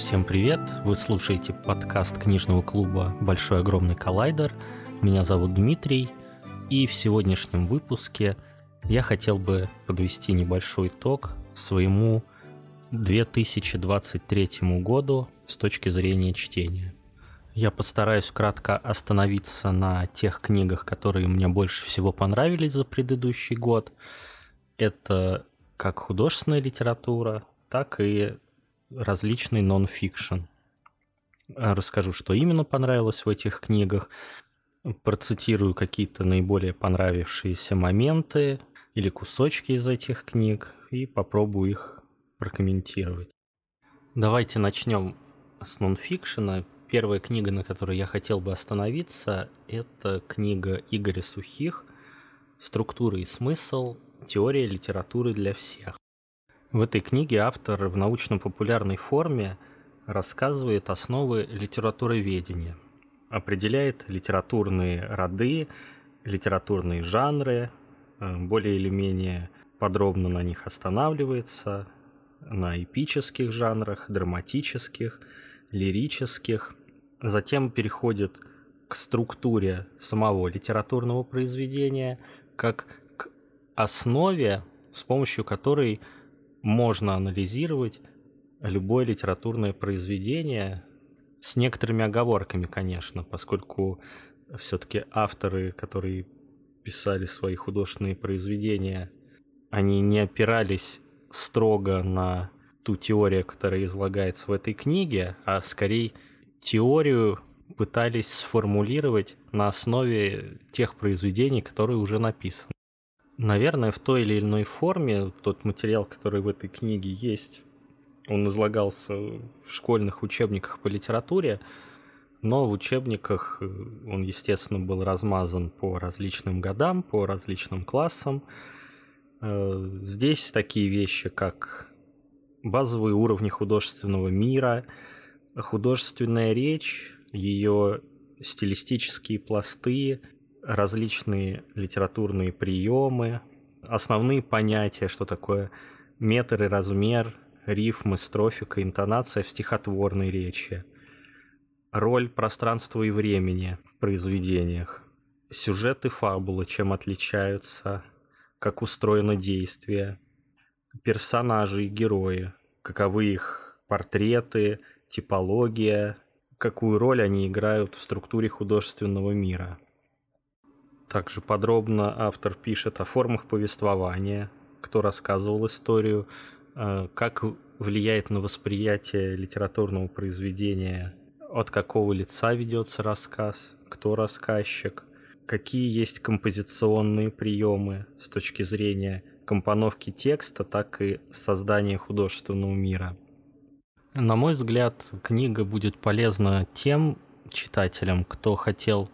Всем привет! Вы слушаете подкаст книжного клуба «Большой огромный коллайдер». Меня зовут Дмитрий, и в сегодняшнем выпуске я хотел бы подвести небольшой итог своему 2023 году с точки зрения чтения. Я постараюсь кратко остановиться на тех книгах, которые мне больше всего понравились за предыдущий год. Это как художественная литература, так и различный нон-фикшн. Расскажу, что именно понравилось в этих книгах, процитирую какие-то наиболее понравившиеся моменты или кусочки из этих книг и попробую их прокомментировать. Давайте начнем с нонфикшена. Первая книга, на которой я хотел бы остановиться, это книга Игоря Сухих «Структура и смысл. Теория литературы для всех». В этой книге автор в научно-популярной форме рассказывает основы литературоведения, определяет литературные роды, литературные жанры, э, более или менее подробно на них останавливается, на эпических жанрах, драматических, лирических. Затем переходит к структуре самого литературного произведения, как к основе, с помощью которой – можно анализировать любое литературное произведение с некоторыми оговорками, конечно, поскольку все-таки авторы, которые писали свои художественные произведения, они не опирались строго на ту теорию, которая излагается в этой книге, а скорее теорию пытались сформулировать на основе тех произведений, которые уже написаны. Наверное, в той или иной форме тот материал, который в этой книге есть, он излагался в школьных учебниках по литературе, но в учебниках э, он, естественно, был размазан по различным годам, по различным классам. Э, здесь такие вещи, как базовые уровни художественного мира, художественная речь, ее стилистические пласты, различные литературные приемы, основные понятия, что такое метр и размер, рифмы, строфика, интонация в стихотворной речи, роль пространства и времени в произведениях, сюжеты фабулы, чем отличаются, как устроено действие, персонажи и герои, каковы их портреты, типология, какую роль они играют в структуре художественного мира – также подробно автор пишет о формах повествования, кто рассказывал историю, э, как влияет на восприятие литературного произведения, от какого лица ведется рассказ, кто рассказчик, какие есть композиционные приемы с точки зрения компоновки текста, так и создания художественного мира. На мой взгляд, книга будет полезна тем читателям, кто хотел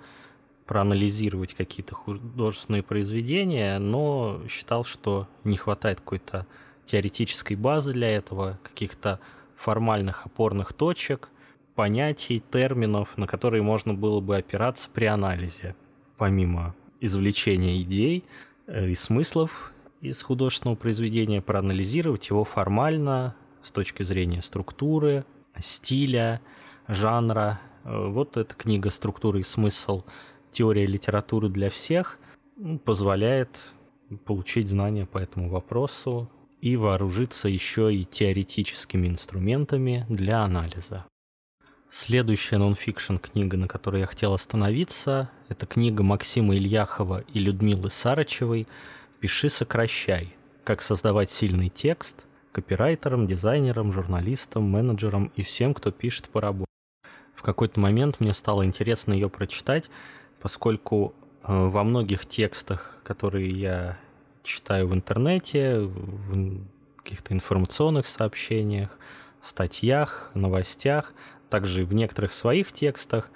проанализировать какие-то художественные произведения, но считал, что не хватает какой-то теоретической базы для этого, каких-то формальных опорных точек, понятий, терминов, на которые можно было бы опираться при анализе, помимо извлечения идей э, и смыслов из художественного произведения, проанализировать его формально с точки зрения структуры, стиля, жанра. Э, вот эта книга «Структура и смысл» теория литературы для всех позволяет получить знания по этому вопросу и вооружиться еще и теоретическими инструментами для анализа. Следующая нонфикшн книга, на которой я хотел остановиться, это книга Максима Ильяхова и Людмилы Сарычевой «Пиши, сокращай. Как создавать сильный текст» копирайтерам, дизайнерам, журналистам, менеджерам и всем, кто пишет по работе. В какой-то момент мне стало интересно ее прочитать, поскольку э, во многих текстах, которые я читаю в интернете, в каких-то информационных сообщениях, статьях, новостях, также в некоторых своих текстах,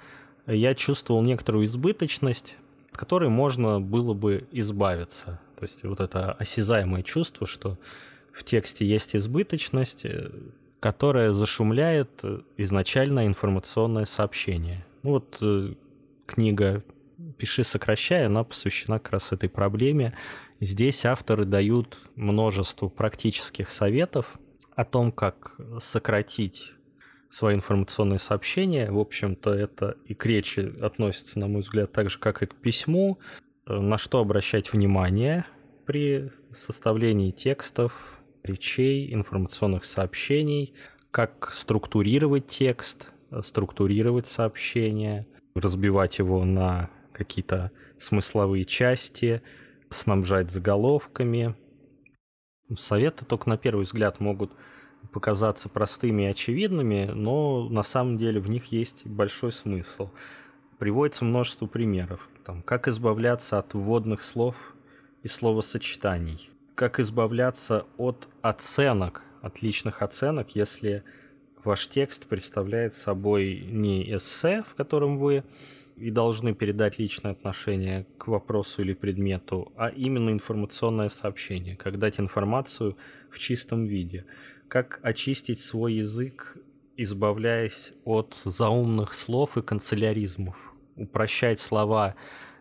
я чувствовал некоторую избыточность, от которой можно было бы избавиться. То есть вот это осязаемое чувство, что в тексте есть избыточность, э, которая зашумляет изначально информационное сообщение. Ну вот э, книга «Пиши, сокращай», она посвящена как раз этой проблеме. Здесь авторы дают множество практических советов о том, как сократить свои информационные сообщения. В общем-то, это и к речи относится, на мой взгляд, так же, как и к письму. На что обращать внимание при составлении текстов, речей, информационных сообщений, как структурировать текст, структурировать сообщение, разбивать его на какие-то смысловые части, снабжать заголовками. Советы только на первый взгляд могут показаться простыми и очевидными, но на самом деле в них есть большой смысл. Приводится множество примеров. Там, как избавляться от вводных слов и словосочетаний. Как избавляться от оценок, от личных оценок, если ваш текст представляет собой не эссе, в котором вы и должны передать личное отношение к вопросу или предмету, а именно информационное сообщение, как дать информацию в чистом виде, как очистить свой язык, избавляясь от заумных слов и канцеляризмов, упрощать слова,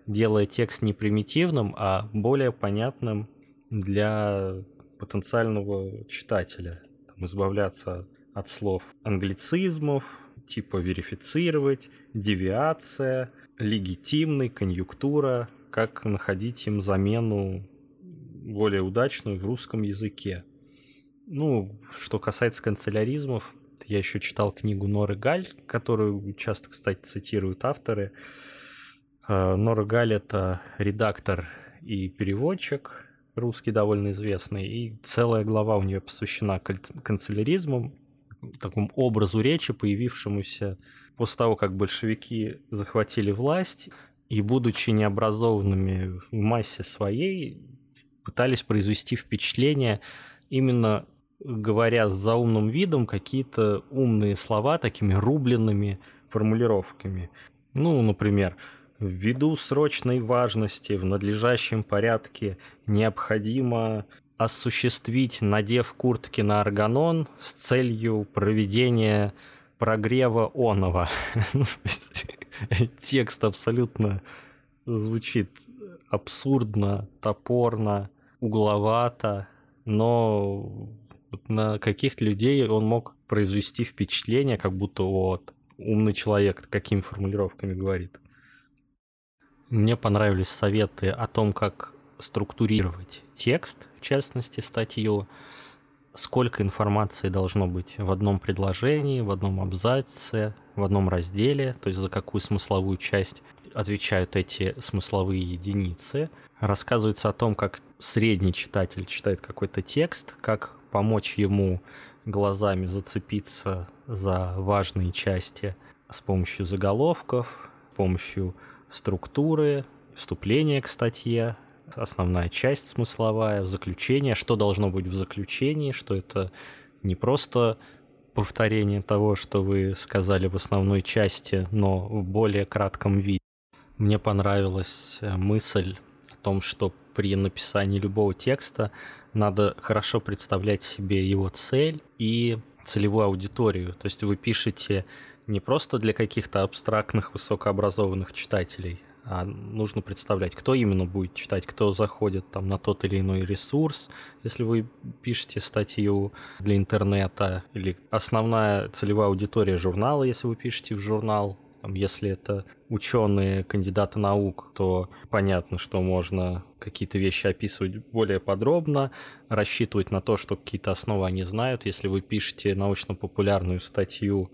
делая текст не примитивным, а более понятным для потенциального читателя, Там, избавляться от слов англицизмов, типа верифицировать, девиация, легитимный, конъюнктура, как находить им замену более удачную в русском языке. Ну, что касается канцеляризмов, я еще читал книгу Норы Галь, которую часто, кстати, цитируют авторы. А, Нора Галь — это редактор и переводчик, русский довольно известный, и целая глава у нее посвящена канцеляризму, такому образу речи, появившемуся после того, как большевики захватили власть, и, будучи необразованными в массе своей, пытались произвести впечатление именно говоря с заумным видом какие-то умные слова такими рубленными формулировками. Ну, например, ввиду срочной важности в надлежащем порядке необходимо осуществить, надев куртки на органон с целью проведения прогрева оного. Текст абсолютно звучит абсурдно, топорно, угловато, но на каких-то людей он мог произвести впечатление, как будто вот умный человек какими формулировками говорит. Мне понравились советы о том, как структурировать текст, в частности статью, сколько информации должно быть в одном предложении, в одном абзаце, в одном разделе, то есть за какую смысловую часть отвечают эти смысловые единицы. Рассказывается о том, как средний читатель читает какой-то текст, как помочь ему глазами зацепиться за важные части с помощью заголовков, с помощью структуры, вступления к статье, основная часть смысловая, заключение, что должно быть в заключении, что это не просто повторение того, что вы сказали в основной части, но в более кратком виде. Мне понравилась э, мысль о том, что при написании любого текста надо хорошо представлять себе его цель и целевую аудиторию. То есть вы пишете не просто для каких-то абстрактных высокообразованных читателей, а нужно представлять, кто именно будет читать, кто заходит там на тот или иной ресурс, если вы пишете статью для интернета, или основная целевая аудитория журнала, если вы пишете в журнал, там, если это ученые, кандидаты наук, то понятно, что можно какие-то вещи описывать более подробно, рассчитывать на то, что какие-то основы они знают. Если вы пишете научно-популярную статью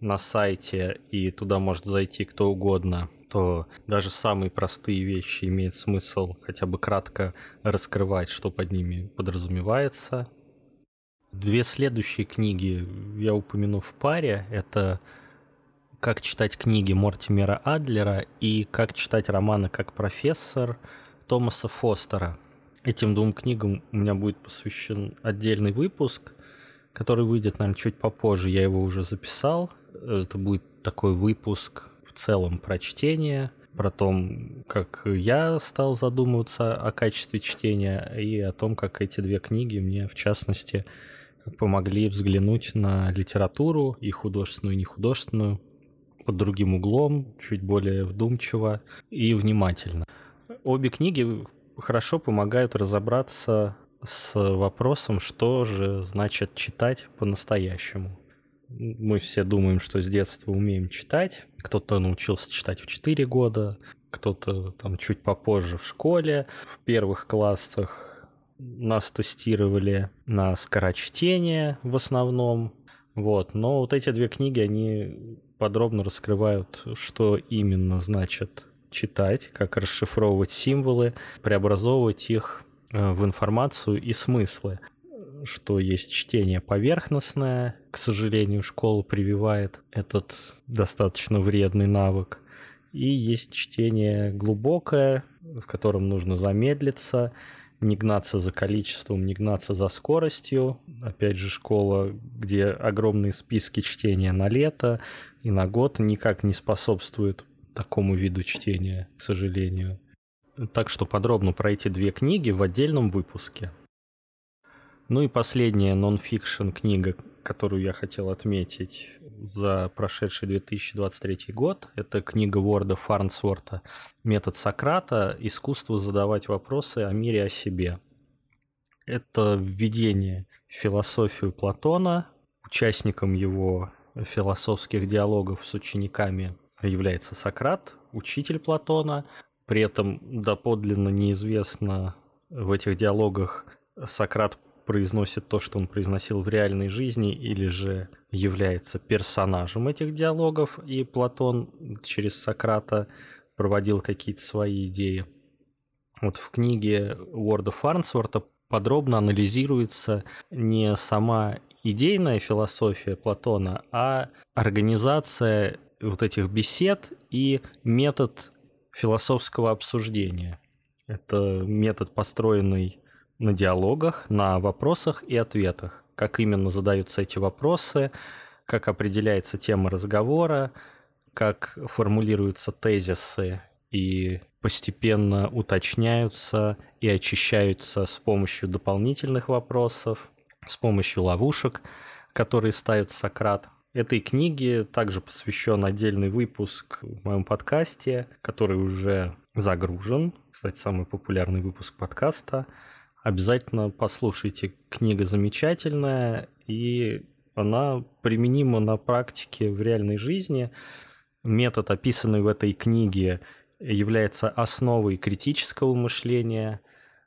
на сайте, и туда может зайти кто угодно, то даже самые простые вещи имеет смысл хотя бы кратко раскрывать, что под ними подразумевается. Две следующие книги я упомяну в паре. Это «Как читать книги Мортимера Адлера» и «Как читать романы как профессор» Томаса Фостера. Этим двум книгам у меня будет посвящен отдельный выпуск, который выйдет, наверное, чуть попозже. Я его уже записал. Это будет такой выпуск целом про чтение, про то, как я стал задумываться о качестве чтения и о том, как эти две книги мне, в частности, помогли взглянуть на литературу, и художественную, и нехудожественную, под другим углом, чуть более вдумчиво и внимательно. Обе книги хорошо помогают разобраться с вопросом, что же значит читать по-настоящему. Мы все думаем, что с детства умеем читать. Кто-то научился читать в 4 года, кто-то там чуть попозже в школе. В первых классах нас тестировали на скорочтение в основном. Вот. Но вот эти две книги, они подробно раскрывают, что именно значит читать, как расшифровывать символы, преобразовывать их э, в информацию и смыслы что есть чтение поверхностное. К сожалению, школа прививает этот достаточно вредный навык. И есть чтение глубокое, в котором нужно замедлиться, не гнаться за количеством, не гнаться за скоростью. Опять же, школа, где огромные списки чтения на лето и на год никак не способствует такому виду чтения, к сожалению. Так что подробно про эти две книги в отдельном выпуске. Ну и последняя нон-фикшн книга, которую я хотел отметить за прошедший 2023 год, это книга Уорда Фарнсворта «Метод Сократа. Искусство задавать вопросы о мире о себе». Это введение в философию Платона. Участником его философских диалогов с учениками является Сократ, учитель Платона. При этом доподлинно неизвестно в этих диалогах Сократ произносит то, что он произносил в реальной жизни, или же является персонажем этих диалогов, и Платон через Сократа проводил какие-то свои идеи. Вот в книге Уорда Фарнсворта подробно анализируется не сама идейная философия Платона, а организация вот этих бесед и метод философского обсуждения. Это метод, построенный на диалогах, на вопросах и ответах. Как именно задаются эти вопросы, как определяется тема разговора, как формулируются тезисы и постепенно уточняются и очищаются с помощью дополнительных вопросов, с помощью ловушек, которые ставит Сократ. Этой книге также посвящен отдельный выпуск в моем подкасте, который уже загружен. Кстати, самый популярный выпуск подкаста – обязательно послушайте. Книга замечательная, и она применима на практике в реальной жизни. Метод, описанный в этой книге, является основой критического мышления.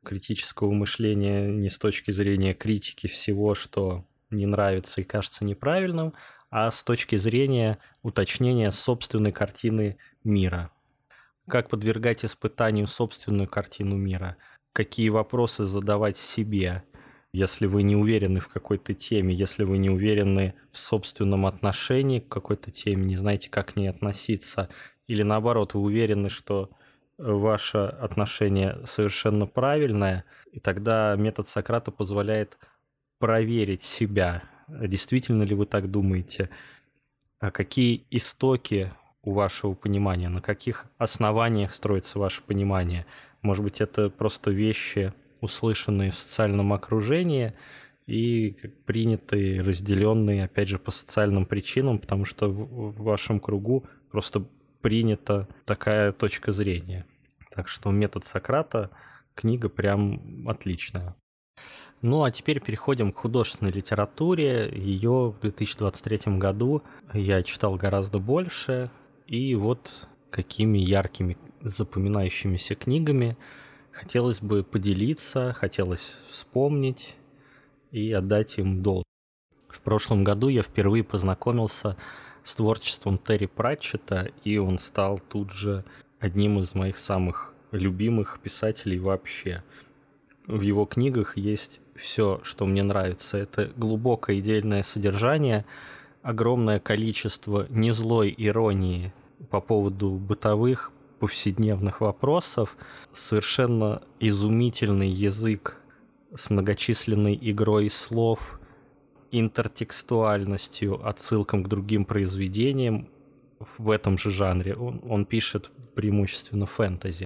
Критического мышления не с точки зрения критики всего, что не нравится и кажется неправильным, а с точки зрения уточнения собственной картины мира. Как подвергать испытанию собственную картину мира – какие вопросы задавать себе, если вы не уверены в какой-то теме, если вы не уверены в собственном отношении к какой-то теме, не знаете, как к ней относиться, или наоборот, вы уверены, что ваше отношение совершенно правильное, и тогда метод Сократа позволяет проверить себя, действительно ли вы так думаете, а какие истоки у вашего понимания, на каких основаниях строится ваше понимание. Может быть, это просто вещи, услышанные в социальном окружении и принятые, разделенные, опять же, по социальным причинам, потому что в, вашем кругу просто принята такая точка зрения. Так что метод Сократа книга прям отличная. Ну а теперь переходим к художественной литературе. Ее в 2023 году я читал гораздо больше. И вот какими яркими, запоминающимися книгами хотелось бы поделиться, хотелось вспомнить и отдать им долг. В прошлом году я впервые познакомился с творчеством Терри Пратчета, и он стал тут же одним из моих самых любимых писателей вообще. В его книгах есть все, что мне нравится. Это глубокое идейное содержание, огромное количество незлой иронии по поводу бытовых, повседневных вопросов, совершенно изумительный язык с многочисленной игрой слов, интертекстуальностью, отсылкам к другим произведениям в этом же жанре. Он, он пишет преимущественно фэнтези.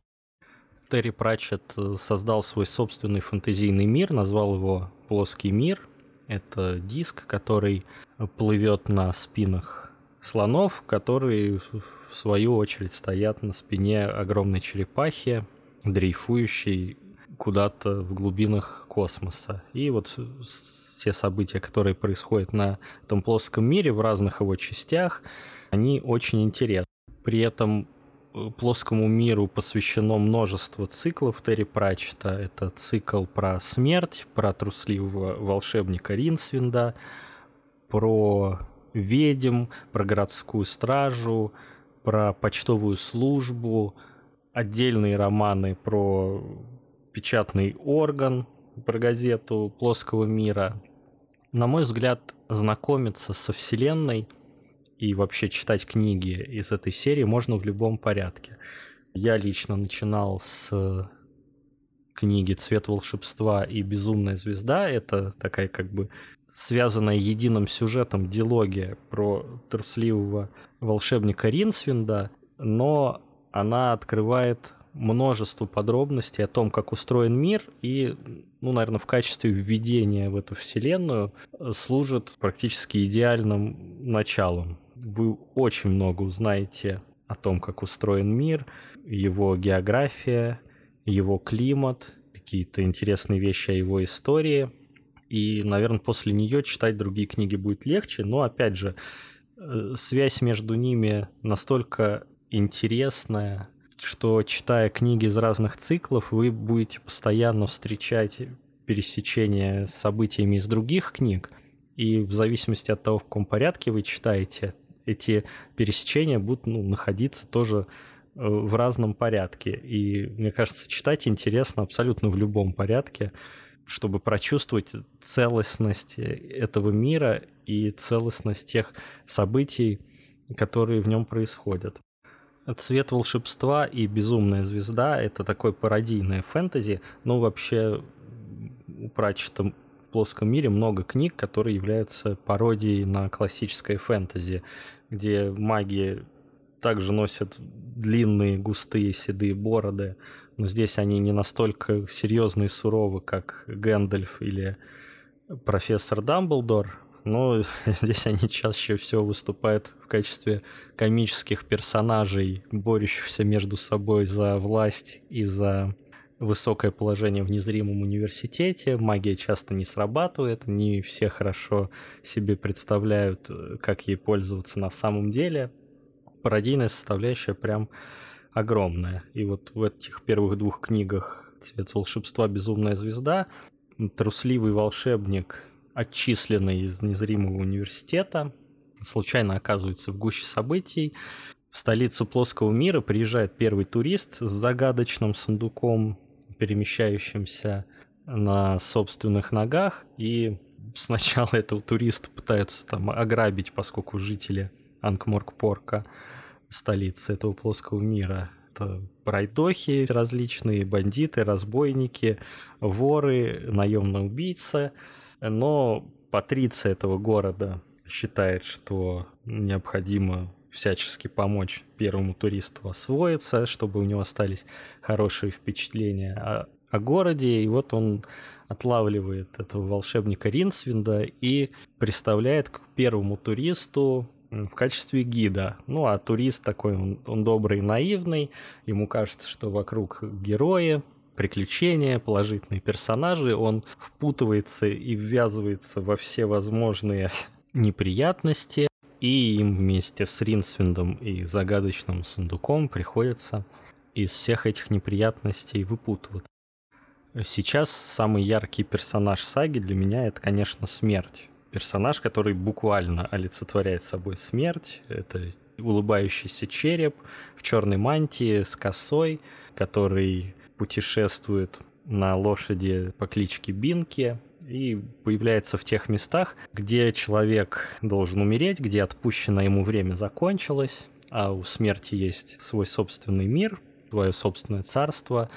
Терри Пратчетт создал свой собственный фэнтезийный мир, назвал его «Плоский мир». Это диск, который плывет на спинах слонов, которые в свою очередь стоят на спине огромной черепахи, дрейфующей куда-то в глубинах космоса. И вот те события, которые происходят на этом плоском мире в разных его частях, они очень интересны. При этом э, плоскому миру посвящено множество циклов Терри Пратчета. Это цикл про смерть, про трусливого волшебника Ринсвинда, про ведьм, про городскую стражу, про почтовую службу, отдельные романы про печатный орган, про газету плоского мира. На мой взгляд, знакомиться со Вселенной и вообще читать книги из этой серии можно в любом порядке. Я лично начинал с книги «Цвет волшебства» и «Безумная звезда». Это такая как бы связанная единым сюжетом дилогия про трусливого волшебника Ринсвинда, но она открывает множество подробностей о том, как устроен мир, и, ну, наверное, в качестве введения в эту вселенную служит практически идеальным началом. Вы очень много узнаете о том, как устроен мир, его география, его климат, какие-то интересные вещи о его истории – и, наверное, после нее читать другие книги будет легче, но, опять же, э, связь между ними настолько интересная, что, читая книги из разных циклов, вы будете постоянно встречать пересечения с событиями из других книг, и в зависимости от того, в каком порядке вы читаете, эти пересечения будут ну, находиться тоже в разном порядке. И мне кажется, читать интересно абсолютно в любом порядке чтобы прочувствовать целостность этого мира и целостность тех событий, которые в нем происходят. Цвет волшебства и безумная звезда это такое пародийное фэнтези, но вообще у Пратчета в плоском мире много книг, которые являются пародией на классическое фэнтези, где маги также носят длинные, густые, седые бороды, но здесь они не настолько серьезные и суровы, как Гэндальф или профессор Дамблдор, но здесь они чаще всего выступают в качестве комических персонажей, борющихся между собой за власть и за высокое положение в незримом университете. Магия часто не срабатывает, не все хорошо себе представляют, как ей пользоваться на самом деле. Пародийная составляющая прям огромная. И вот в этих первых двух книгах «Цвет волшебства. Безумная звезда» трусливый волшебник, отчисленный из незримого университета, случайно оказывается в гуще событий. В столицу плоского мира приезжает первый турист с загадочным сундуком, перемещающимся на собственных ногах, и сначала этого туриста пытаются там ограбить, поскольку жители Анкморк-Порка столицы этого плоского мира. Это пройдохи различные, бандиты, разбойники, воры, наемные убийцы. Но патриция этого города считает, что необходимо всячески помочь первому туристу освоиться, чтобы у него остались хорошие впечатления о, о городе. И вот он отлавливает этого волшебника Ринсвинда и представляет к первому туристу в качестве гида. Ну, а турист такой, он, он добрый наивный, ему кажется, что вокруг герои, приключения, положительные персонажи, он впутывается и ввязывается во все возможные неприятности, и им вместе с Ринсвиндом и загадочным сундуком приходится из всех этих неприятностей выпутываться. Сейчас самый яркий персонаж саги для меня это, конечно, смерть персонаж, который буквально олицетворяет собой смерть. Это улыбающийся череп в черной мантии с косой, который путешествует на лошади по кличке Бинки и появляется в тех местах, где человек должен умереть, где отпущенное ему время закончилось, а у смерти есть свой собственный мир, свое собственное царство,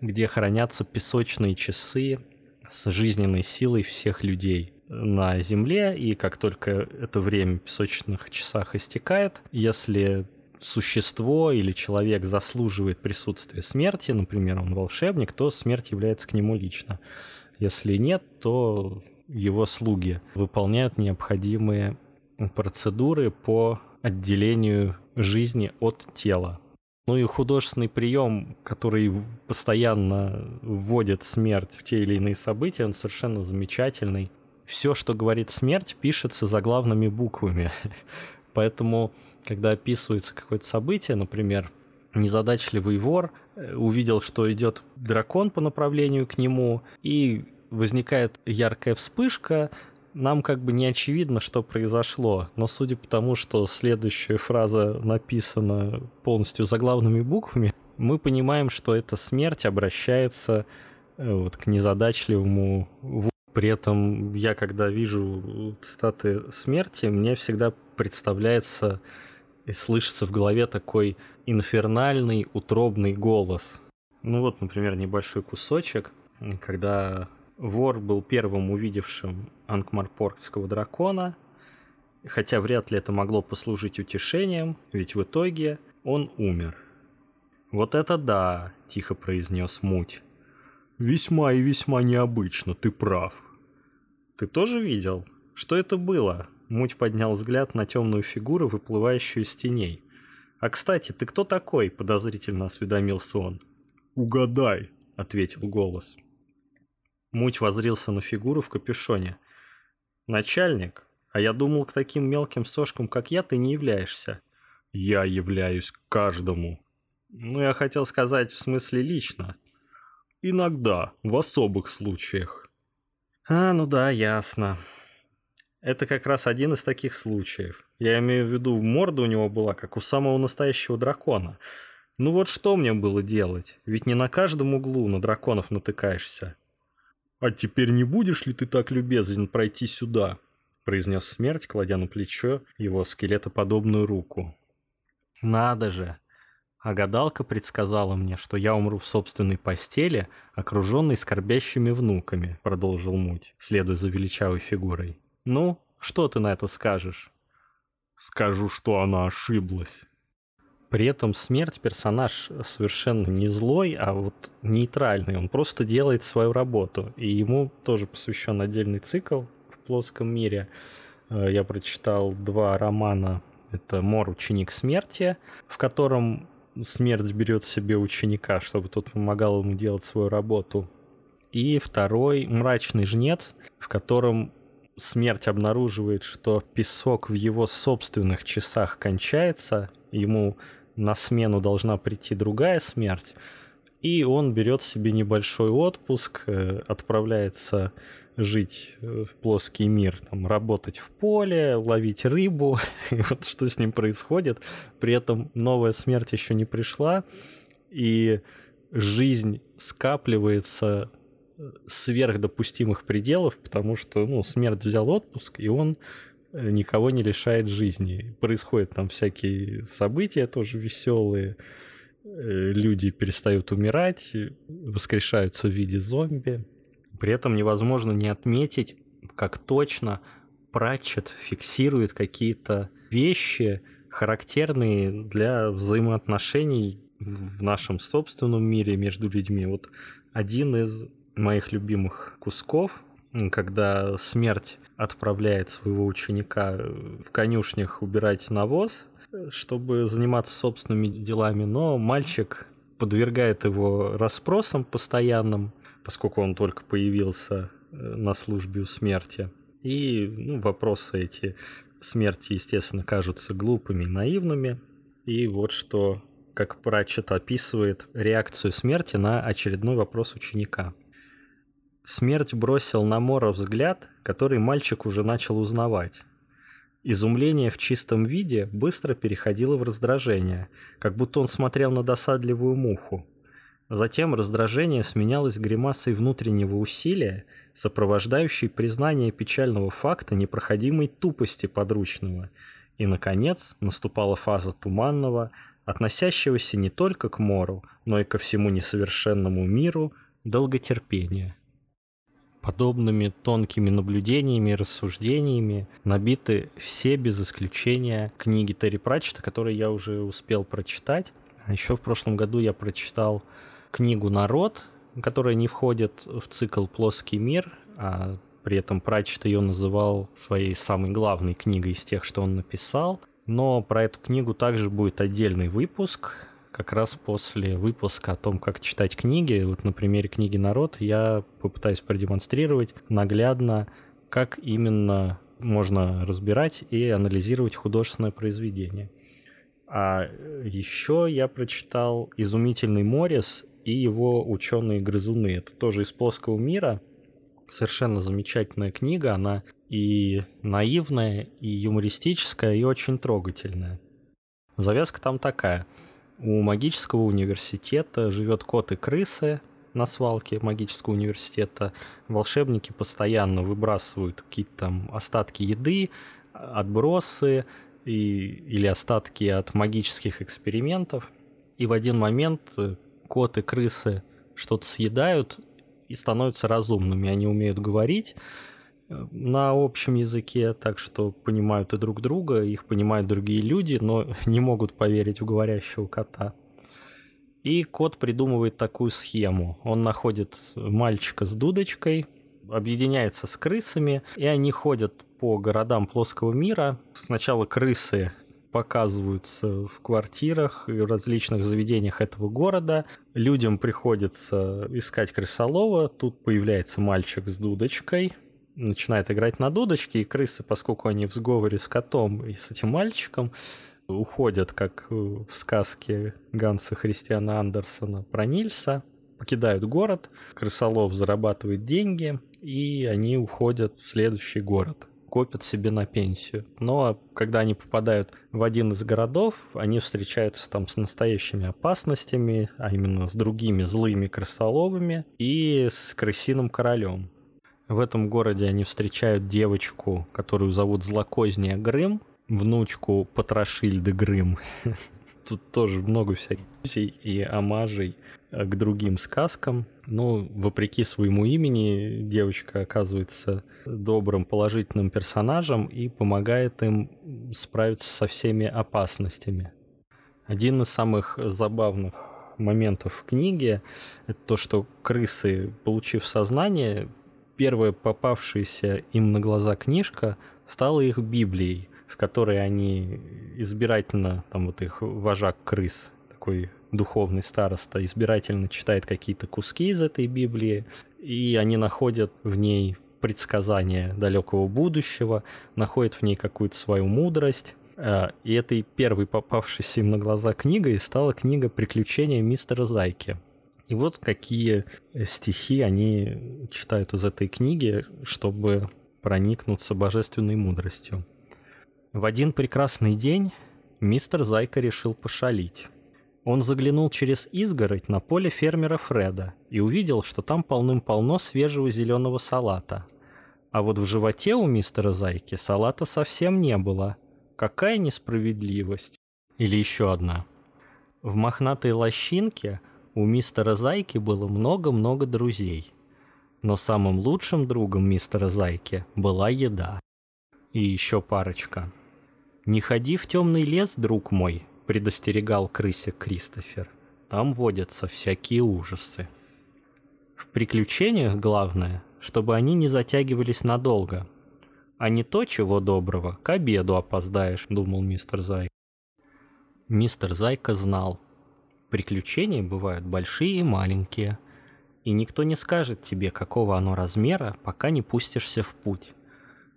где хранятся песочные часы с жизненной силой всех людей на Земле, и как только это время в песочных часах истекает, если существо или человек заслуживает присутствия смерти, например, он волшебник, то смерть является к нему лично. Если нет, то его слуги выполняют необходимые процедуры по отделению жизни от тела. Ну и художественный прием, который постоянно вводит смерть в те или иные события, он совершенно замечательный все, что говорит смерть, пишется заглавными буквами. Поэтому, когда описывается какое-то событие, например, незадачливый вор э, увидел, что идет дракон по направлению к нему, и возникает яркая вспышка, нам как бы не очевидно, что произошло, но судя по тому, что следующая фраза написана полностью заглавными буквами, мы понимаем, что эта смерть обращается э, вот к незадачливому при этом я, когда вижу цитаты смерти, мне всегда представляется и слышится в голове такой инфернальный, утробный голос. Ну вот, например, небольшой кусочек, когда вор был первым увидевшим анкмарпоргского дракона, хотя вряд ли это могло послужить утешением, ведь в итоге он умер. «Вот это да!» – тихо произнес Муть. «Весьма и весьма необычно, ты прав. Ты тоже видел? Что это было? Муть поднял взгляд на темную фигуру, выплывающую из теней. «А, кстати, ты кто такой?» – подозрительно осведомился он. «Угадай», – ответил голос. Муть возрился на фигуру в капюшоне. «Начальник? А я думал, к таким мелким сошкам, как я, ты не являешься». «Я являюсь каждому». «Ну, я хотел сказать, в смысле лично». «Иногда, в особых случаях». А, ну да, ясно. Это как раз один из таких случаев. Я имею в виду, морда у него была, как у самого настоящего дракона. Ну вот что мне было делать? Ведь не на каждом углу на драконов натыкаешься. «А теперь не будешь ли ты так любезен пройти сюда?» произнес смерть, кладя на плечо его скелетоподобную руку. «Надо же! А гадалка предсказала мне, что я умру в собственной постели, окруженной скорбящими внуками, продолжил Муть, следуя за величавой фигурой. Ну, что ты на это скажешь? Скажу, что она ошиблась. При этом смерть персонаж совершенно не злой, а вот нейтральный. Он просто делает свою работу. И ему тоже посвящен отдельный цикл в плоском мире. Э, я прочитал два романа. Это «Мор. Ученик смерти», в котором смерть берет себе ученика, чтобы тот помогал ему делать свою работу. И второй мрачный жнец, в котором смерть обнаруживает, что песок в его собственных часах кончается, ему на смену должна прийти другая смерть, и он берет себе небольшой отпуск, э, отправляется жить э, в плоский мир, там, работать в поле, ловить рыбу, вот что с ним происходит. При этом новая смерть еще не пришла, и жизнь скапливается э, сверх допустимых пределов, потому что ну, смерть взял отпуск, и он э, никого не лишает жизни. Происходят там всякие события тоже веселые, люди перестают умирать, воскрешаются в виде зомби. При этом невозможно не отметить, как точно Пратчет фиксирует какие-то вещи, характерные для взаимоотношений в нашем собственном мире между людьми. Вот один из моих любимых кусков, когда смерть отправляет своего ученика в конюшнях убирать навоз, чтобы заниматься собственными делами, но мальчик подвергает его расспросам постоянным, поскольку он только появился э, на службе у смерти. И ну, вопросы эти смерти, естественно, кажутся глупыми наивными. И вот что, как Пратчет описывает реакцию смерти на очередной вопрос ученика. Смерть бросил на Мора взгляд, который мальчик уже начал узнавать. Изумление в чистом виде быстро переходило в раздражение, как будто он смотрел на досадливую муху. Затем раздражение сменялось гримасой внутреннего усилия, сопровождающей признание печального факта непроходимой тупости подручного. И, наконец, наступала фаза туманного, относящегося не только к Мору, но и ко всему несовершенному миру, долготерпения. Подобными тонкими наблюдениями и рассуждениями набиты все без исключения книги Терри Пратчета, которые я уже успел прочитать. А еще в прошлом году я прочитал книгу «Народ», которая не входит в цикл «Плоский мир», а при этом Пратчет ее называл своей самой главной книгой из тех, что он написал. Но про эту книгу также будет отдельный выпуск, как раз после выпуска о том, как читать книги. Вот на примере книги «Народ» я попытаюсь продемонстрировать наглядно, как именно можно разбирать и анализировать художественное произведение. А еще я прочитал «Изумительный Морис» и его «Ученые-грызуны». Это тоже из плоского мира. Совершенно замечательная книга. Она и наивная, и юмористическая, и очень трогательная. Завязка там такая. У магического университета живет кот и крысы на свалке магического университета. Волшебники постоянно выбрасывают какие-то там остатки еды, отбросы и, или остатки от магических экспериментов. И в один момент э, кот и крысы что-то съедают и становятся разумными. Они умеют говорить, на общем языке, так что понимают и друг друга, их понимают другие люди, но не могут поверить в говорящего кота. И кот придумывает такую схему. Он находит мальчика с дудочкой, объединяется с крысами, и они ходят по городам плоского мира. Сначала крысы показываются в квартирах и различных заведениях этого города. Людям приходится искать крысолова. Тут появляется мальчик с дудочкой, начинает играть на дудочке, и крысы, поскольку они в сговоре с котом и с этим мальчиком, уходят, как в сказке Ганса Христиана Андерсона про Нильса, покидают город, крысолов зарабатывает деньги, и они уходят в следующий город копят себе на пенсию. Но когда они попадают в один из городов, они встречаются там с настоящими опасностями, а именно с другими злыми крысоловыми и с крысиным королем. В этом городе они встречают девочку, которую зовут Злокознее Грым, внучку Потрошильды Грым. Тут тоже много всяких и омажей э, к другим сказкам. Но, вопреки своему имени, девочка оказывается добрым, положительным персонажем и помогает им справиться со всеми опасностями. Один из самых забавных моментов в книге — это то, что крысы, получив сознание, первая попавшаяся им на глаза книжка стала их Библией, в которой они избирательно, там вот их вожак крыс, такой духовный староста, избирательно читает какие-то куски из этой Библии, и они находят в ней предсказания далекого будущего, находят в ней какую-то свою мудрость. Э, и этой первой попавшейся им на глаза книгой стала книга «Приключения мистера Зайки», и вот какие стихи они читают из этой книги, чтобы проникнуться божественной мудростью. В один прекрасный день мистер Зайка решил пошалить. Он заглянул через изгородь на поле фермера Фреда и увидел, что там полным-полно свежего зеленого салата. А вот в животе у мистера Зайки салата совсем не было. Какая несправедливость! Или еще одна. В мохнатой лощинке – у мистера Зайки было много-много друзей. Но самым лучшим другом мистера Зайки была еда. И еще парочка. «Не ходи в темный лес, друг мой», — предостерегал крыся Кристофер. «Там водятся всякие ужасы». В приключениях главное, чтобы они не затягивались надолго. А не то, чего доброго, к обеду опоздаешь, думал мистер Зайка. Мистер Зайка знал, Приключения бывают большие и маленькие, и никто не скажет тебе, какого оно размера, пока не пустишься в путь.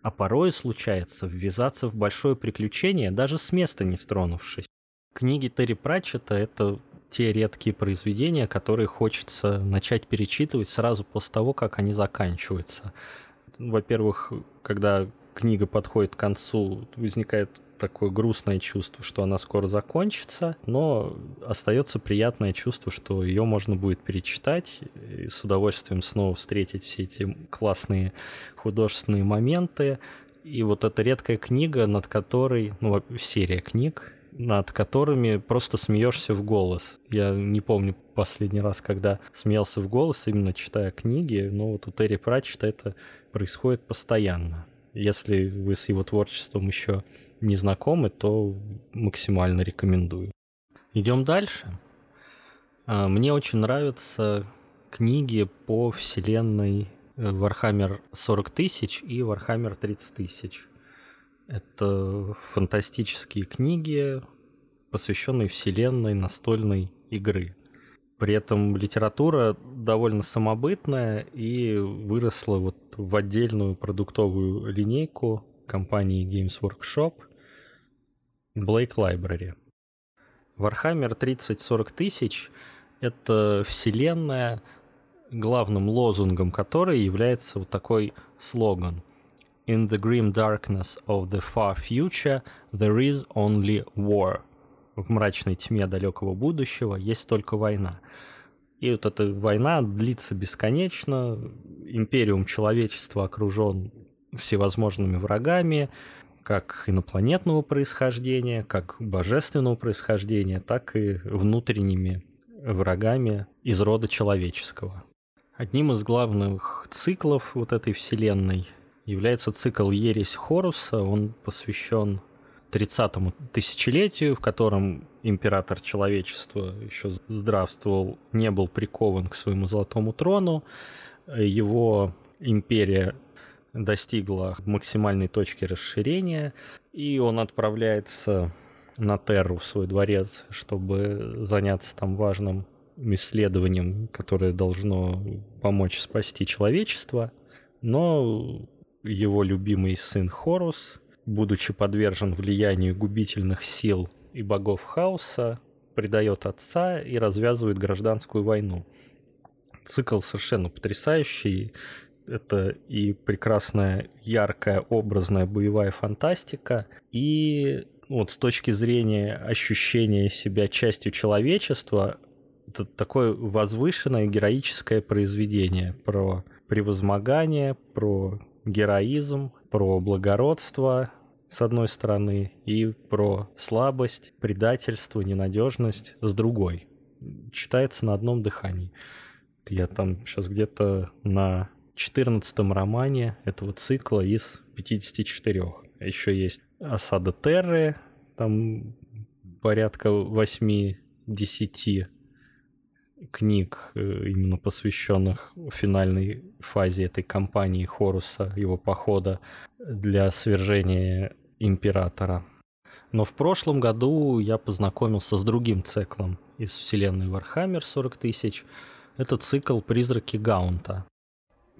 А порой случается ввязаться в большое приключение, даже с места не стронувшись. Книги Терри Пратчета — это те редкие произведения, которые хочется начать перечитывать сразу после того, как они заканчиваются. Во-первых, когда книга подходит к концу, возникает такое грустное чувство, что она скоро закончится, но остается приятное чувство, что ее можно будет перечитать и с удовольствием снова встретить все эти классные художественные моменты. И вот эта редкая книга, над которой, ну, серия книг, над которыми просто смеешься в голос. Я не помню последний раз, когда смеялся в голос, именно читая книги, но вот у Терри Пратчета это происходит постоянно. Если вы с его творчеством еще не знакомы, то максимально рекомендую. Идем дальше. А, мне очень нравятся книги по вселенной э, Warhammer 40 тысяч и Warhammer 30 тысяч. Это фантастические книги, посвященные вселенной настольной игры. При этом литература довольно самобытная и выросла вот в отдельную продуктовую линейку компании Games Workshop Blake Library. Warhammer 30-40 тысяч — это вселенная, главным лозунгом которой является вот такой слоган «In the grim darkness of the far future there is only war» в мрачной тьме далекого будущего есть только война. И вот эта война длится бесконечно, империум человечества окружен всевозможными врагами, как инопланетного происхождения, как божественного происхождения, так и внутренними врагами из рода человеческого. Одним из главных циклов вот этой вселенной является цикл «Ересь Хоруса». Он посвящен 30-му тысячелетию, в котором император человечества еще здравствовал, не был прикован к своему золотому трону. Его империя достигла максимальной точки расширения, и он отправляется на Терру, в свой дворец, чтобы заняться там важным исследованием, которое должно помочь спасти человечество. Но его любимый сын Хорус будучи подвержен влиянию губительных сил и богов хаоса, предает отца и развязывает гражданскую войну. Цикл совершенно потрясающий. Это и прекрасная, яркая, образная боевая фантастика, и вот с точки зрения ощущения себя частью человечества, это такое возвышенное героическое произведение про превозмогание, про героизм, про благородство, с одной стороны, и про слабость, предательство, ненадежность с другой. Читается на одном дыхании. Я там сейчас где-то на 14 романе этого цикла из 54. А еще есть «Осада Терры», там порядка 8-10 книг, э, именно посвященных финальной фазе этой кампании Хоруса, его похода для свержения императора. Но в прошлом году я познакомился с другим циклом из вселенной Warhammer 40 тысяч. Это цикл «Призраки Гаунта».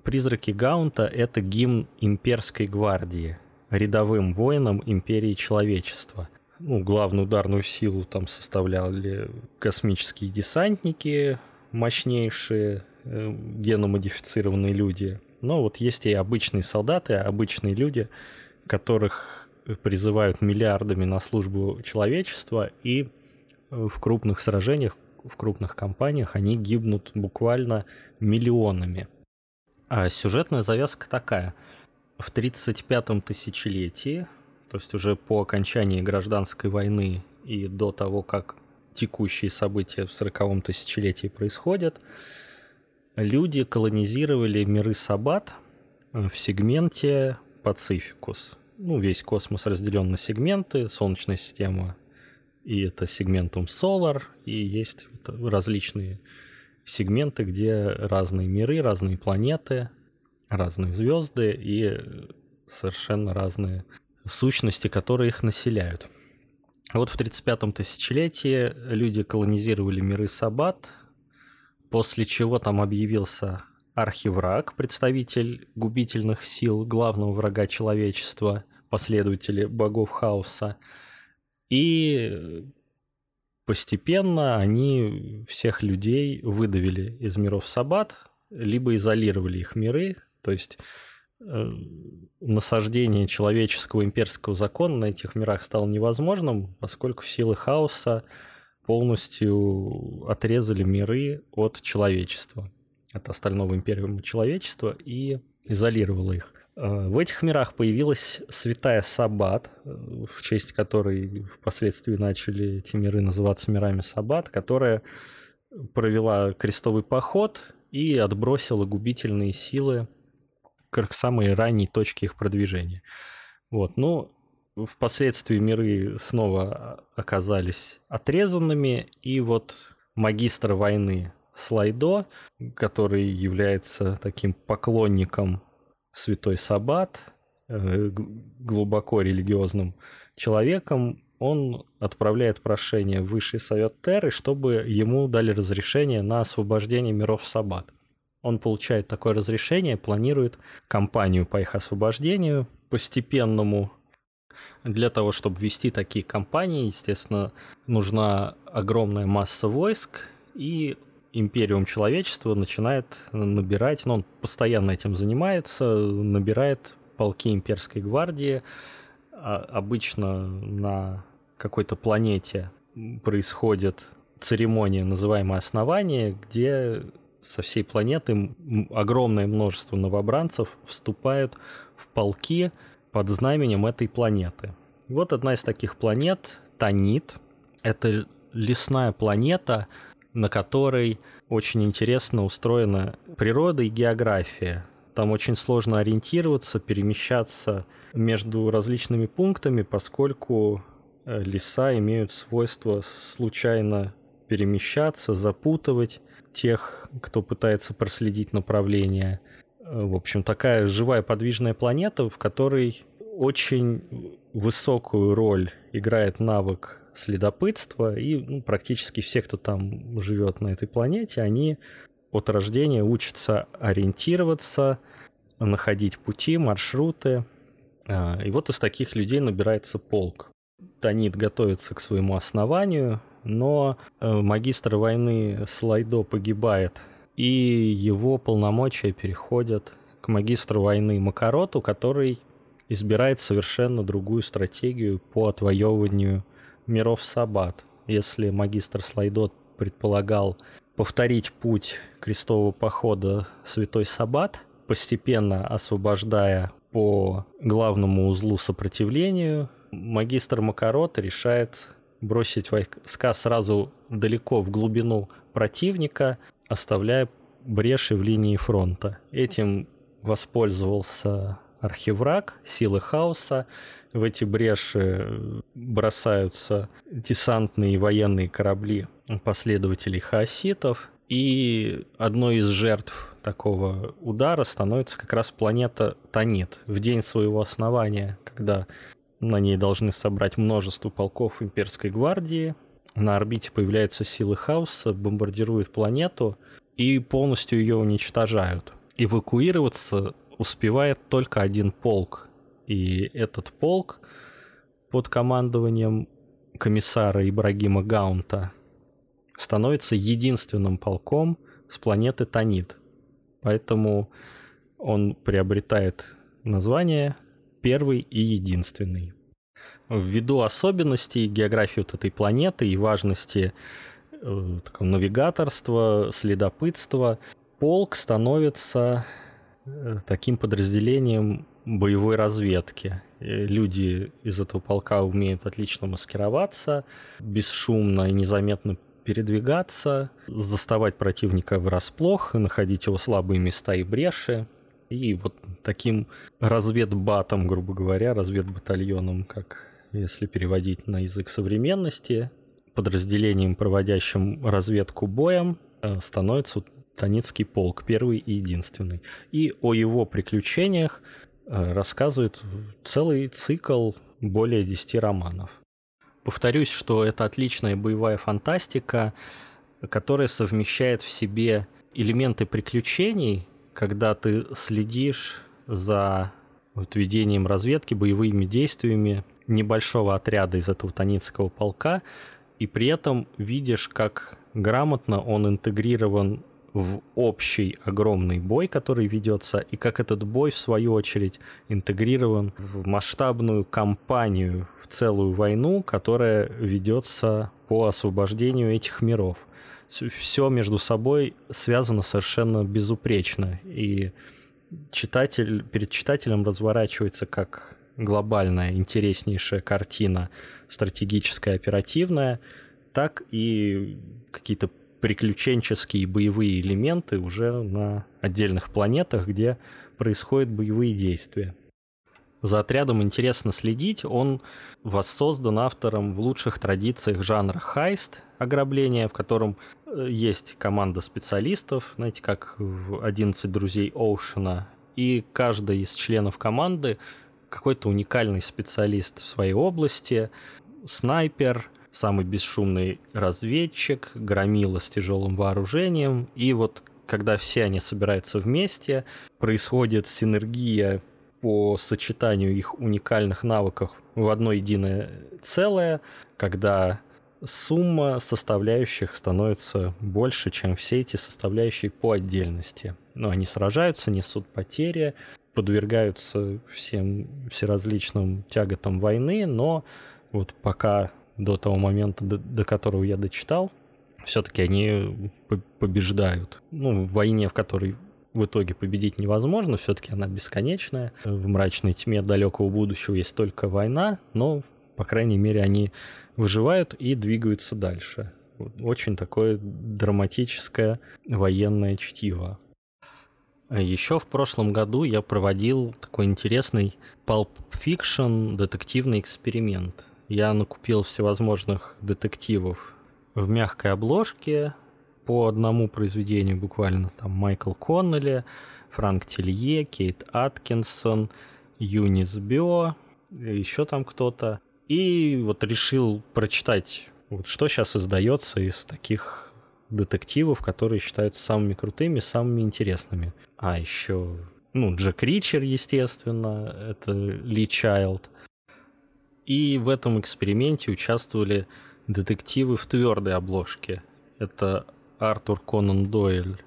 «Призраки Гаунта» — это гимн имперской гвардии, рядовым воинам империи человечества. Ну, главную ударную силу там составляли космические десантники, мощнейшие, э, геномодифицированные люди. Но вот есть и обычные солдаты, обычные люди, которых призывают миллиардами на службу человечества, и в крупных сражениях, в крупных компаниях они гибнут буквально миллионами. А сюжетная завязка такая. В 35-м тысячелетии, то есть уже по окончании гражданской войны и до того, как текущие события в 40-м тысячелетии происходят, люди колонизировали миры Сабат в сегменте Пацификус ну, весь космос разделен на сегменты, Солнечная система, и это сегментум Solar, и есть различные сегменты, где разные миры, разные планеты, разные звезды и совершенно разные сущности, которые их населяют. Вот в 35-м тысячелетии люди колонизировали миры Сабат, после чего там объявился архивраг, представитель губительных сил главного врага человечества, последователи богов хаоса. И постепенно они всех людей выдавили из миров Сабат, либо изолировали их миры, то есть э, насаждение человеческого имперского закона на этих мирах стало невозможным, поскольку силы хаоса полностью отрезали миры от человечества от остального империума человечества и изолировала их. Э, в этих мирах появилась святая Саббат, э, в честь которой впоследствии начали эти миры называться мирами Саббат, которая провела крестовый поход и отбросила губительные силы к самой ранней точке их продвижения. Вот, ну, впоследствии миры снова оказались отрезанными, и вот магистр войны Слайдо, который является таким поклонником святой Саббат, э, глубоко религиозным человеком, он отправляет прошение в Высший Совет Терры, чтобы ему дали разрешение на освобождение миров Саббат. Он получает такое разрешение, планирует кампанию по их освобождению, постепенному. Для того, чтобы вести такие кампании, естественно, нужна огромная масса войск, и империум человечества начинает набирать, ну, он постоянно этим занимается, набирает полки имперской гвардии, а обычно на какой-то планете происходит церемония, называемая «Основание», где со всей планеты огромное множество новобранцев вступают в полки под знаменем этой планеты. Вот одна из таких планет — Танит. Это лесная планета, на которой очень интересно устроена природа и география. Там очень сложно ориентироваться, перемещаться между различными пунктами, поскольку э, леса имеют свойство случайно перемещаться, запутывать тех, кто пытается проследить направление. В общем, такая живая подвижная планета, в которой очень высокую роль играет навык следопытства, и ну, практически все, кто там живет на этой планете, они от рождения учатся ориентироваться, находить пути, маршруты. А, и вот из таких людей набирается полк. Танит готовится к своему основанию, но э, магистр войны Слайдо погибает, и его полномочия переходят к магистру войны Макароту, который избирает совершенно другую стратегию по отвоевыванию миров Саббат. Если магистр Слайдо предполагал повторить путь крестового похода Святой Саббат, постепенно освобождая по главному узлу сопротивлению, магистр Макарот решает бросить войска сразу далеко в глубину противника, оставляя бреши в линии фронта. Этим воспользовался архивраг, силы хаоса. В эти бреши бросаются десантные и военные корабли последователей хаоситов. И одной из жертв такого удара становится как раз планета Танит. В день своего основания, когда на ней должны собрать множество полков имперской гвардии. На орбите появляются силы хаоса, бомбардируют планету и полностью ее уничтожают. Эвакуироваться успевает только один полк. И этот полк под командованием комиссара Ибрагима Гаунта становится единственным полком с планеты Танит. Поэтому он приобретает название первый и единственный. Ввиду особенностей географии вот этой планеты и важности э, навигаторства, следопытства, полк становится таким подразделением боевой разведки. Люди из этого полка умеют отлично маскироваться, бесшумно и незаметно передвигаться, заставать противника врасплох, находить его слабые места и бреши. И вот таким разведбатом, грубо говоря, разведбатальоном, как если переводить на язык современности, подразделением, проводящим разведку боем, э, становится Таницкий полк, первый и единственный. И о его приключениях э, рассказывает целый цикл более 10 романов. Повторюсь, что это отличная боевая фантастика, которая совмещает в себе элементы приключений, когда ты следишь за вот ведением разведки, боевыми действиями небольшого отряда из этого Таницкого полка, и при этом видишь, как грамотно он интегрирован в общий огромный бой, который ведется, и как этот бой, в свою очередь, интегрирован в масштабную кампанию, в целую войну, которая ведется по освобождению этих миров все между собой связано совершенно безупречно. И читатель, перед читателем разворачивается как глобальная, интереснейшая картина, стратегическая, оперативная, так и какие-то приключенческие боевые элементы уже на отдельных планетах, где происходят боевые действия. За отрядом интересно следить. Он воссоздан автором в лучших традициях жанра хайст, ограбление, в котором э, есть команда специалистов, знаете, как в «11 друзей Оушена», и каждый из членов команды какой-то уникальный специалист в своей области, снайпер, самый бесшумный разведчик, громила с тяжелым вооружением. И вот когда все они собираются вместе, происходит синергия по сочетанию их уникальных навыков в одно единое целое, когда сумма составляющих становится больше, чем все эти составляющие по отдельности. Но они сражаются, несут потери, подвергаются всем всеразличным тяготам войны, но вот пока до того момента, до, до которого я дочитал, все-таки они побеждают. Ну, в войне, в которой в итоге победить невозможно, все-таки она бесконечная. В мрачной тьме далекого будущего есть только война, но, по крайней мере, они выживают и двигаются дальше. Очень такое драматическое военное чтиво. Еще в прошлом году я проводил такой интересный Fiction детективный эксперимент. Я накупил всевозможных детективов в мягкой обложке по одному произведению буквально. Там Майкл Коннелли, Франк Телье, Кейт Аткинсон, Юнис Био, еще там кто-то. И вот решил прочитать, вот что сейчас издается из таких детективов, которые считаются самыми крутыми, самыми интересными. А еще, ну, Джек Ричер, естественно, это Ли Чайлд. И в этом эксперименте участвовали детективы в твердой обложке. Это Артур Конан Дойль,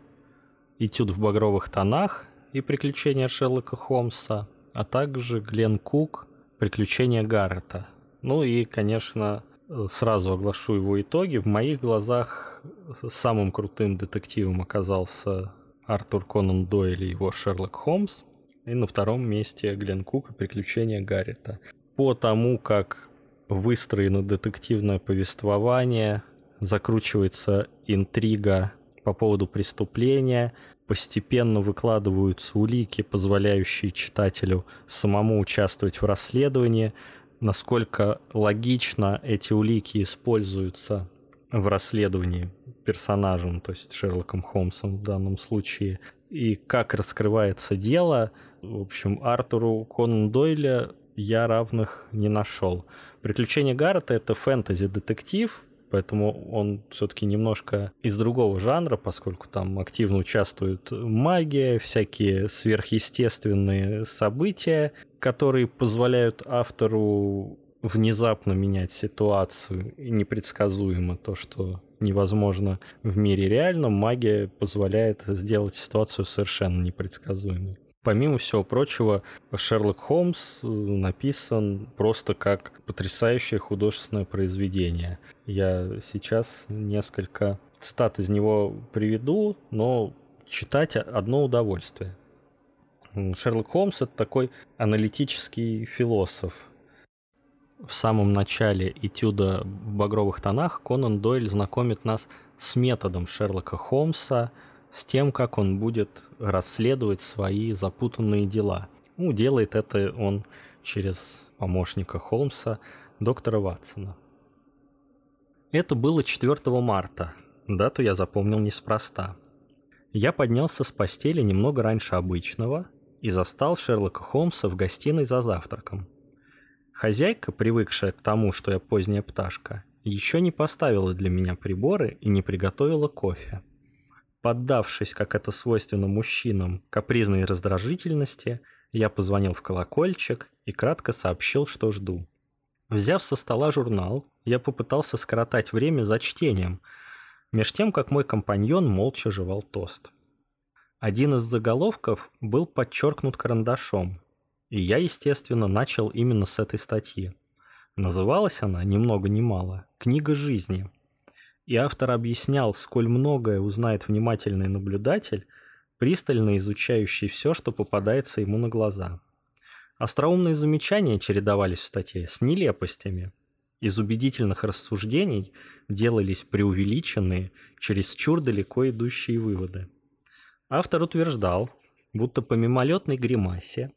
«Этюд в багровых тонах» и «Приключения Шерлока Холмса», а также Глен Кук «Приключения Гаррета». Ну и, конечно, сразу оглашу его итоги. В моих глазах самым крутым детективом оказался Артур Конан Дойль и его Шерлок Холмс. И на втором месте Глен Кук и «Приключения Гаррета». По тому, как выстроено детективное повествование, закручивается интрига по поводу преступления, постепенно выкладываются улики, позволяющие читателю самому участвовать в расследовании, насколько логично эти улики используются в расследовании персонажем, то есть Шерлоком Холмсом в данном случае, и как раскрывается дело. В общем, Артуру Конан Дойля я равных не нашел. «Приключения Гаррета» — это фэнтези-детектив, поэтому он все-таки немножко из другого жанра, поскольку там активно участвует магия, всякие сверхъестественные события, которые позволяют автору внезапно менять ситуацию и непредсказуемо то, что невозможно в мире реальном, магия позволяет сделать ситуацию совершенно непредсказуемой. Помимо всего прочего, Шерлок Холмс написан просто как потрясающее художественное произведение. Я сейчас несколько цитат из него приведу, но читать одно удовольствие. Шерлок Холмс — это такой аналитический философ. В самом начале этюда в багровых тонах Конан Дойль знакомит нас с методом Шерлока Холмса — с тем, как он будет расследовать свои запутанные дела. Ну, делает это он через помощника Холмса, доктора Ватсона. Это было 4 марта. Дату я запомнил неспроста. Я поднялся с постели немного раньше обычного и застал Шерлока Холмса в гостиной за завтраком. Хозяйка, привыкшая к тому, что я поздняя пташка, еще не поставила для меня приборы и не приготовила кофе. Поддавшись, как это свойственно мужчинам, капризной раздражительности, я позвонил в колокольчик и кратко сообщил, что жду. Взяв со стола журнал, я попытался скоротать время за чтением, меж тем, как мой компаньон молча жевал тост. Один из заголовков был подчеркнут карандашом, и я, естественно, начал именно с этой статьи. Называлась она, ни много ни мало, «Книга жизни», и автор объяснял, сколь многое узнает внимательный наблюдатель, пристально изучающий все, что попадается ему на глаза. Остроумные замечания чередовались в статье с нелепостями. Из убедительных рассуждений делались преувеличенные, чересчур далеко идущие выводы. Автор утверждал, будто по мимолетной гримасе,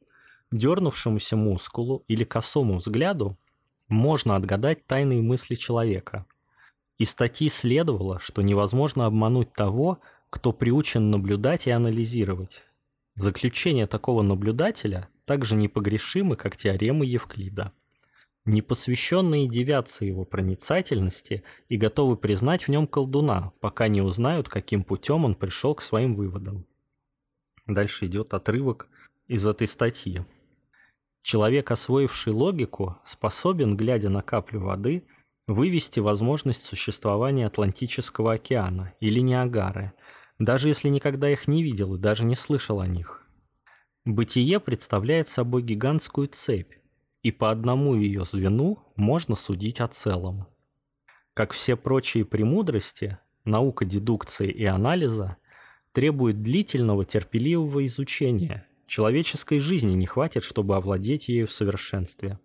дернувшемуся мускулу или косому взгляду можно отгадать тайные мысли человека, из статьи следовало, что невозможно обмануть того, кто приучен наблюдать и анализировать. Заключения такого наблюдателя также непогрешимы, как теоремы Евклида. Непосвященные девятся его проницательности и готовы признать в нем колдуна, пока не узнают, каким путем он пришел к своим выводам. Дальше идет отрывок из этой статьи. Человек, освоивший логику, способен, глядя на каплю воды, вывести возможность существования Атлантического океана или Ниагары, даже если никогда их не видел и даже не слышал о них. Бытие представляет собой гигантскую цепь, и по одному ее звену можно судить о целом. Как все прочие премудрости, наука дедукции и анализа требует длительного терпеливого изучения. Человеческой жизни не хватит, чтобы овладеть ею в совершенстве.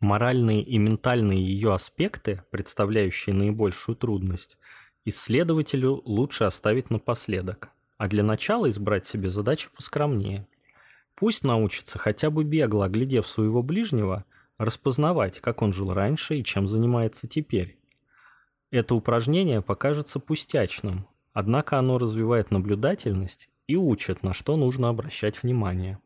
Моральные и ментальные ее аспекты, представляющие наибольшую трудность, исследователю лучше оставить напоследок, а для начала избрать себе задачи поскромнее – Пусть научится хотя бы бегло, оглядев своего ближнего, распознавать, как он жил раньше и чем занимается теперь. Это упражнение покажется пустячным, однако оно развивает наблюдательность и учит, на что нужно обращать внимание.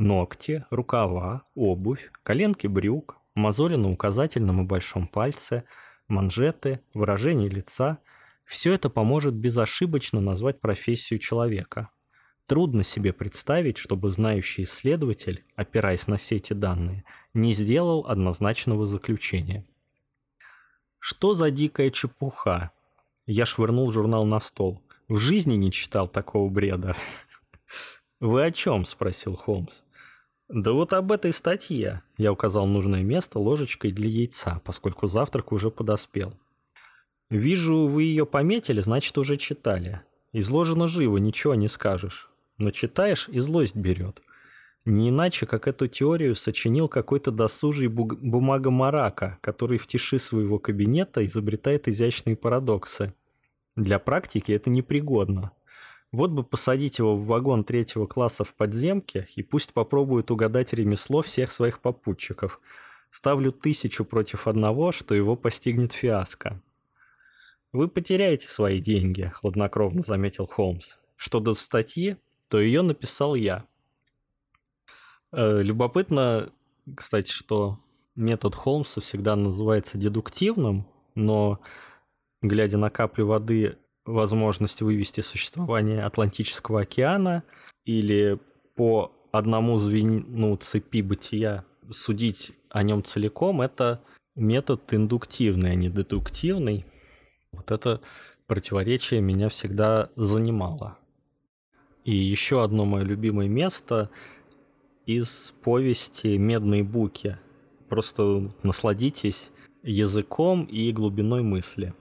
Ногти, рукава, обувь, коленки брюк, мозоли на указательном и большом пальце, манжеты, выражение лица – все это поможет безошибочно назвать профессию человека – Трудно себе представить, чтобы знающий исследователь, опираясь на все эти данные, не сделал однозначного заключения. Что за дикая чепуха? Я швырнул журнал на стол. В жизни не читал такого бреда. «Вы о чем?» – спросил Холмс. «Да вот об этой статье», – я указал нужное место ложечкой для яйца, поскольку завтрак уже подоспел. «Вижу, вы ее пометили, значит, уже читали. Изложено живо, ничего не скажешь но читаешь и злость берет. Не иначе, как эту теорию сочинил какой-то досужий бумага-марака, который в тиши своего кабинета изобретает изящные парадоксы. Для практики это непригодно. Вот бы посадить его в вагон третьего класса в подземке и пусть попробует угадать ремесло всех своих попутчиков. Ставлю тысячу против одного, что его постигнет фиаско. «Вы потеряете свои деньги», — хладнокровно заметил Холмс. «Что до статьи, то ее написал я. Э, любопытно, кстати, что метод Холмса всегда называется дедуктивным, но, глядя на каплю воды, возможность вывести существование Атлантического океана или по одному звену цепи бытия судить о нем целиком, это метод индуктивный, а не дедуктивный. Вот это противоречие меня всегда занимало. И еще одно мое любимое место из повести «Медные буки». Просто насладитесь языком и глубиной мысли.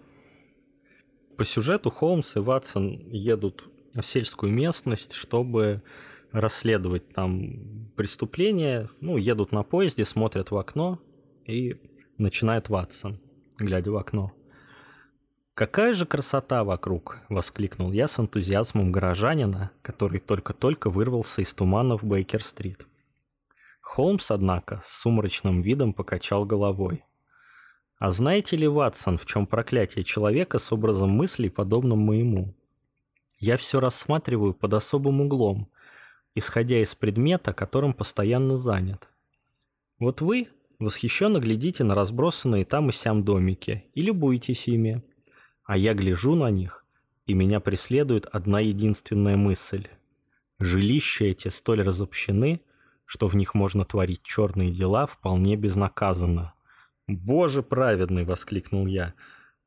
По сюжету Холмс и Ватсон едут в сельскую местность, чтобы расследовать там преступление. Ну, едут на поезде, смотрят в окно, и начинает Ватсон, глядя в окно. «Какая же красота вокруг!» — воскликнул я с энтузиазмом горожанина, который только-только вырвался из тумана в Бейкер-стрит. Холмс, однако, с сумрачным видом покачал головой. «А знаете ли, Ватсон, в чем проклятие человека с образом мыслей, подобным моему? Я все рассматриваю под особым углом, исходя из предмета, которым постоянно занят. Вот вы восхищенно глядите на разбросанные там и сям домики и любуетесь ими, а я гляжу на них, и меня преследует одна единственная мысль. Жилища эти столь разобщены, что в них можно творить черные дела вполне безнаказанно. «Боже праведный!» — воскликнул я.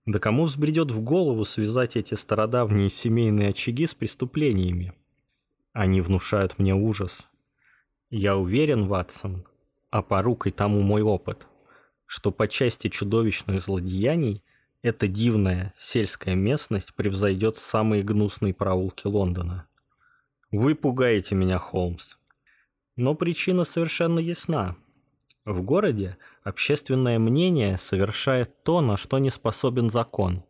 «Да кому взбредет в голову связать эти стародавние семейные очаги с преступлениями? Они внушают мне ужас. Я уверен, Ватсон, а порукой тому мой опыт, что по части чудовищных злодеяний эта дивная сельская местность превзойдет самые гнусные проулки Лондона. Вы пугаете меня, Холмс. Но причина совершенно ясна. В городе общественное мнение совершает то, на что не способен закон.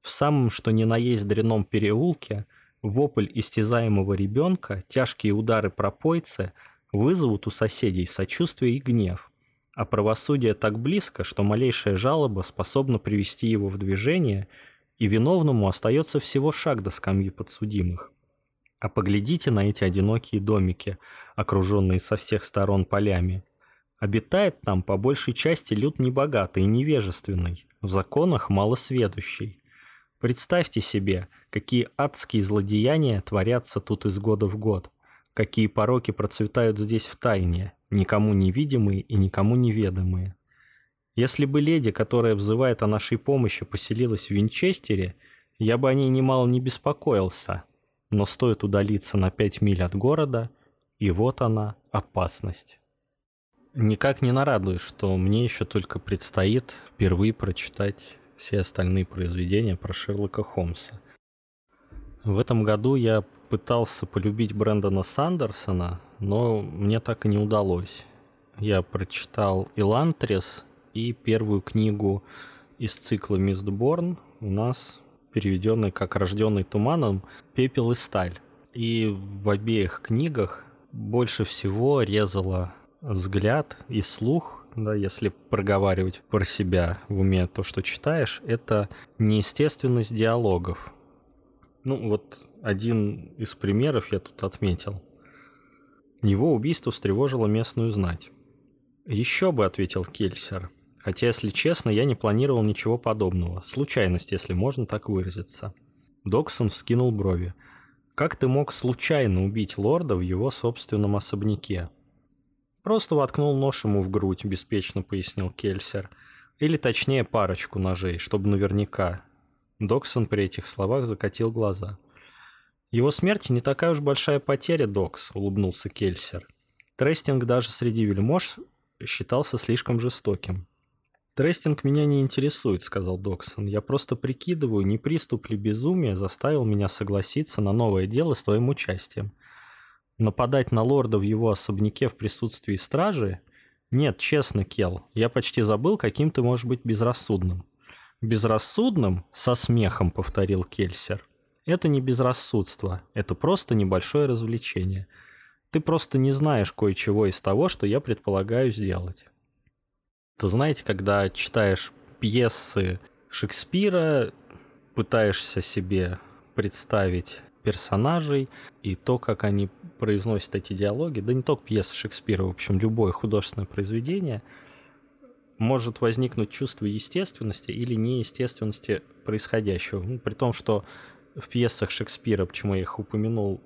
В самом что ни на есть дряном переулке вопль истязаемого ребенка, тяжкие удары пропойцы вызовут у соседей сочувствие и гнев а правосудие так близко, что малейшая жалоба способна привести его в движение, и виновному остается всего шаг до скамьи подсудимых. А поглядите на эти одинокие домики, окруженные со всех сторон полями. Обитает там по большей части люд небогатый и невежественный, в законах малосведущий. Представьте себе, какие адские злодеяния творятся тут из года в год, какие пороки процветают здесь в тайне, никому невидимые и никому неведомые. Если бы леди, которая взывает о нашей помощи, поселилась в Винчестере, я бы о ней немало не беспокоился. Но стоит удалиться на пять миль от города, и вот она, опасность. Никак не нарадуюсь, что мне еще только предстоит впервые прочитать все остальные произведения про Шерлока Холмса. В этом году я пытался полюбить Брэндона Сандерсона, но мне так и не удалось. Я прочитал «Илантрес» и первую книгу из цикла «Мистборн» у нас переведенный как «Рожденный туманом. Пепел и сталь». И в обеих книгах больше всего резала взгляд и слух, да, если проговаривать про себя в уме то, что читаешь, это неестественность диалогов. Ну, вот один из примеров я тут отметил. Его убийство встревожило местную знать. «Еще бы», — ответил Кельсер. Хотя, если честно, я не планировал ничего подобного. Случайность, если можно так выразиться. Доксон вскинул брови. «Как ты мог случайно убить лорда в его собственном особняке?» «Просто воткнул нож ему в грудь», — беспечно пояснил Кельсер. «Или точнее парочку ножей, чтобы наверняка». Доксон при этих словах закатил глаза. «Его смерть не такая уж большая потеря, Докс», — улыбнулся Кельсер. «Трестинг даже среди вельмож считался слишком жестоким. «Трестинг меня не интересует», — сказал Доксон. «Я просто прикидываю, не приступ ли безумия заставил меня согласиться на новое дело с твоим участием. Нападать на лорда в его особняке в присутствии стражи? Нет, честно, Кел, я почти забыл, каким ты можешь быть безрассудным». «Безрассудным?» — со смехом повторил Кельсер. «Это не безрассудство, это просто небольшое развлечение. Ты просто не знаешь кое-чего из того, что я предполагаю сделать». То знаете, когда читаешь пьесы Шекспира, пытаешься себе представить персонажей и то, как они произносят эти диалоги, да не только пьесы Шекспира, в общем, любое художественное произведение, может возникнуть чувство естественности или неестественности происходящего. Ну, при том, что в пьесах Шекспира, почему я их упомянул,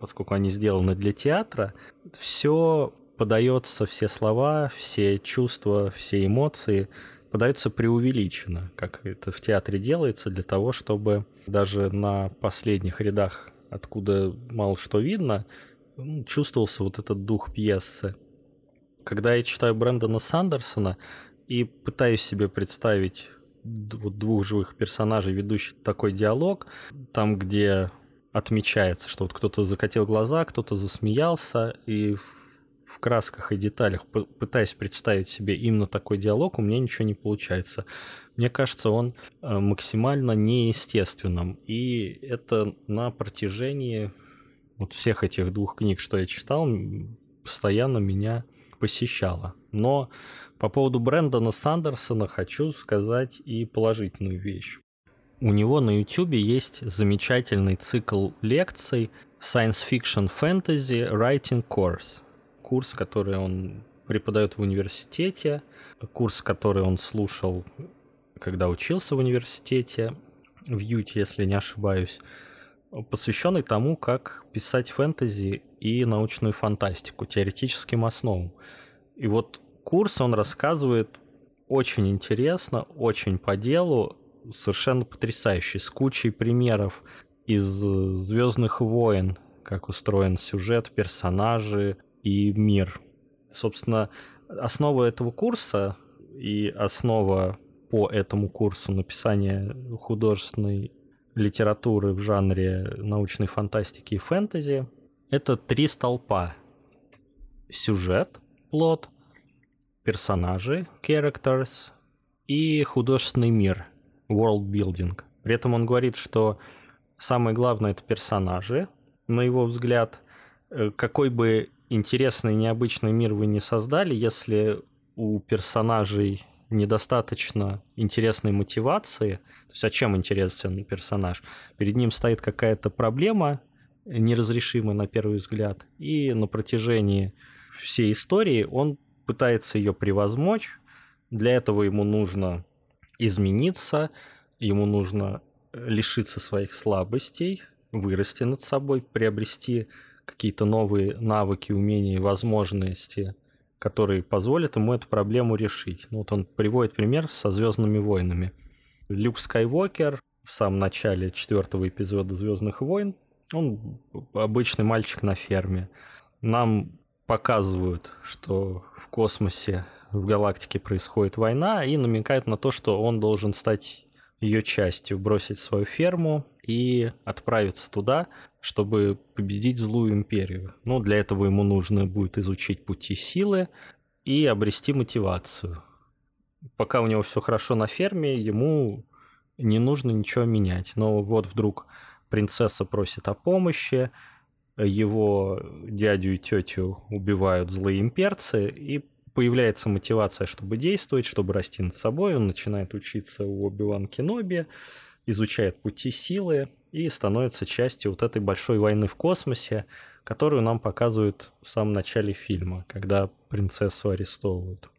поскольку они сделаны для театра, все подается все слова, все чувства, все эмоции подаются преувеличенно, как это в театре делается, для того, чтобы даже на последних рядах, откуда мало что видно, чувствовался вот этот дух пьесы. Когда я читаю Брэндона Сандерсона и пытаюсь себе представить двух живых персонажей, ведущих такой диалог, там, где отмечается, что вот кто-то закатил глаза, кто-то засмеялся, и в красках и деталях, пытаясь представить себе именно такой диалог, у меня ничего не получается. Мне кажется, он э, максимально неестественным. И это на протяжении вот всех этих двух книг, что я читал, постоянно меня посещало. Но по поводу Брэндона Сандерсона хочу сказать и положительную вещь. У него на YouTube есть замечательный цикл лекций Science Fiction Fantasy Writing Course курс, который он преподает в университете, курс, который он слушал, когда учился в университете, в Юте, если не ошибаюсь, посвященный тому, как писать фэнтези и научную фантастику, теоретическим основам. И вот курс он рассказывает очень интересно, очень по делу, совершенно потрясающий, с кучей примеров из Звездных войн, как устроен сюжет, персонажи, и мир. Собственно, основа этого курса и основа по этому курсу написания художественной литературы в жанре научной фантастики и фэнтези – это три столпа. Сюжет, плод, персонажи, characters и художественный мир, world building. При этом он говорит, что самое главное – это персонажи, на его взгляд, э, какой бы интересный, необычный мир вы не создали, если у персонажей недостаточно интересной мотивации, то есть а чем интересен персонаж? Перед ним стоит какая-то проблема, неразрешимая на первый взгляд, и на протяжении всей истории он пытается ее превозмочь. Для этого ему нужно измениться, ему нужно лишиться своих слабостей, вырасти над собой, приобрести какие-то новые навыки, умения и возможности, которые позволят ему эту проблему решить. Ну, вот он приводит пример со Звездными войнами. Люк Скайуокер в самом начале четвертого эпизода Звездных войн, он обычный мальчик на ферме. Нам показывают, что в космосе, в галактике происходит война, и намекают на то, что он должен стать ее частью, бросить свою ферму и отправиться туда, чтобы победить злую империю. Ну, для этого ему нужно будет изучить пути силы и обрести мотивацию. Пока у него все хорошо на ферме, ему не нужно ничего менять. Но вот вдруг принцесса просит о помощи, его дядю и тетю убивают злые имперцы, и появляется мотивация, чтобы действовать, чтобы расти над собой. Он начинает учиться у Оби-Ван Кеноби, изучает пути силы и становится частью вот этой большой войны в космосе, которую нам показывают в самом начале фильма, когда принцессу арестовывают.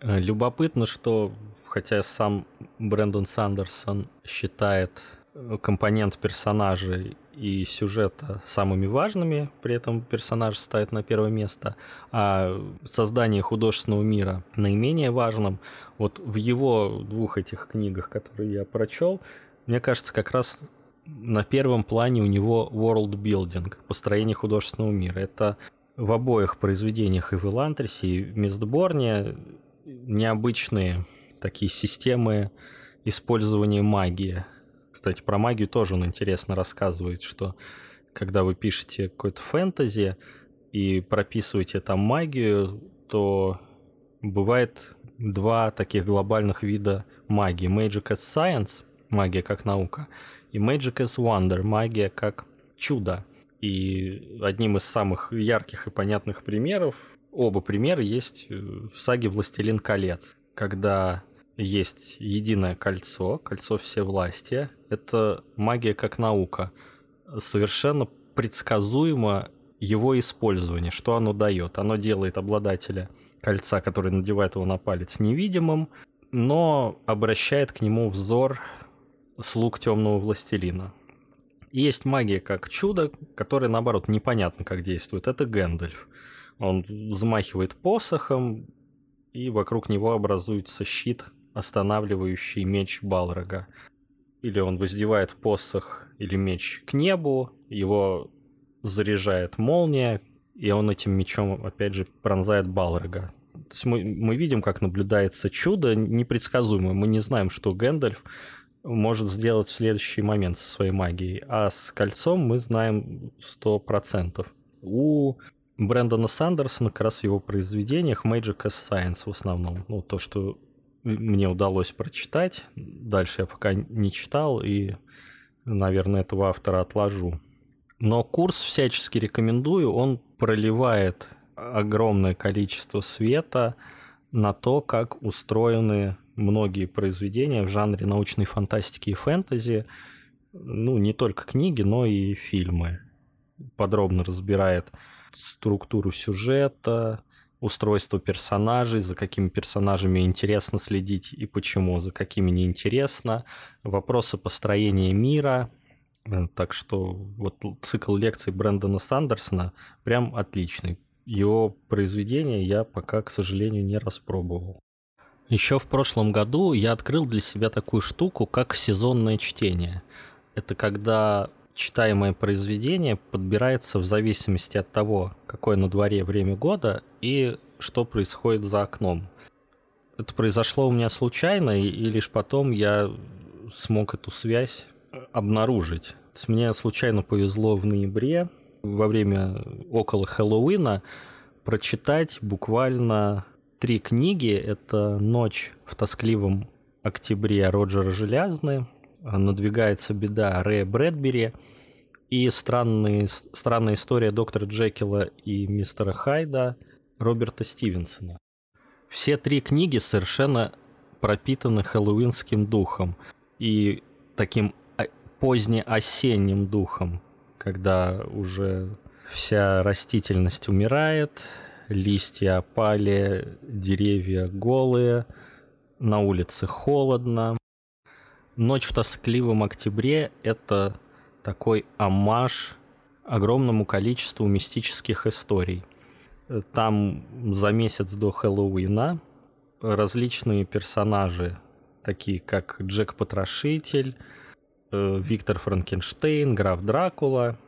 Э, любопытно, что хотя сам Брэндон Сандерсон считает э, компонент персонажей и сюжета самыми важными, при этом персонаж ставит на первое место, а создание художественного мира наименее важным. Вот в его двух этих книгах, которые я прочел, мне кажется, как раз на первом плане у него world building, построение художественного мира. Это в обоих произведениях и в Элантрисе, и в Мистборне необычные такие системы использования магии. Кстати, про магию тоже он интересно рассказывает, что когда вы пишете какой-то фэнтези и прописываете там магию, то бывает два таких глобальных вида магии. Magic as Science, магия как наука, и Magic as Wonder, магия как чудо. И одним из самых ярких и понятных примеров, оба примера есть в саге «Властелин колец», когда есть единое кольцо, кольцо всевластия. Это магия как наука. Совершенно предсказуемо его использование, что оно дает. Оно делает обладателя кольца, который надевает его на палец, невидимым, но обращает к нему взор слуг темного властелина. И есть магия как чудо, которая, наоборот, непонятно как действует. Это Гэндальф. Он взмахивает посохом, и вокруг него образуется щит останавливающий меч Балрога. Или он воздевает посох или меч к небу, его заряжает молния, и он этим мечом, опять же, пронзает Балрога. То есть мы, мы видим, как наблюдается чудо непредсказуемое. Мы не знаем, что Гэндальф может сделать в следующий момент со своей магией. А с кольцом мы знаем 100%. У Брэндона Сандерсона как раз в его произведениях Magic as Science в основном. Ну, то, что мне удалось прочитать. Дальше я пока не читал и, наверное, этого автора отложу. Но курс всячески рекомендую. Он проливает огромное количество света на то, как устроены многие произведения в жанре научной фантастики и фэнтези. Ну, не только книги, но и фильмы. Подробно разбирает структуру сюжета, устройство персонажей, за какими персонажами интересно следить и почему, за какими неинтересно, вопросы построения мира. Так что вот цикл лекций Брэндона Сандерсона прям отличный. Его произведения я пока, к сожалению, не распробовал. Еще в прошлом году я открыл для себя такую штуку, как сезонное чтение. Это когда читаемое произведение подбирается в зависимости от того, какое на дворе время года и что происходит за окном. Это произошло у меня случайно, и, лишь потом я смог эту связь обнаружить. То есть мне случайно повезло в ноябре, во время около Хэллоуина, прочитать буквально три книги. Это «Ночь в тоскливом октябре» Роджера Желязны, надвигается беда Рэя Брэдбери и странные, странная история доктора Джекила и мистера Хайда Роберта Стивенсона. Все три книги совершенно пропитаны хэллоуинским духом и таким позднеосенним духом, когда уже вся растительность умирает, листья опали, деревья голые, на улице холодно. «Ночь в тоскливом октябре» — это такой амаш огромному количеству мистических историй. Там за месяц до Хэллоуина различные персонажи, такие как Джек Потрошитель, э, Виктор Франкенштейн, граф Дракула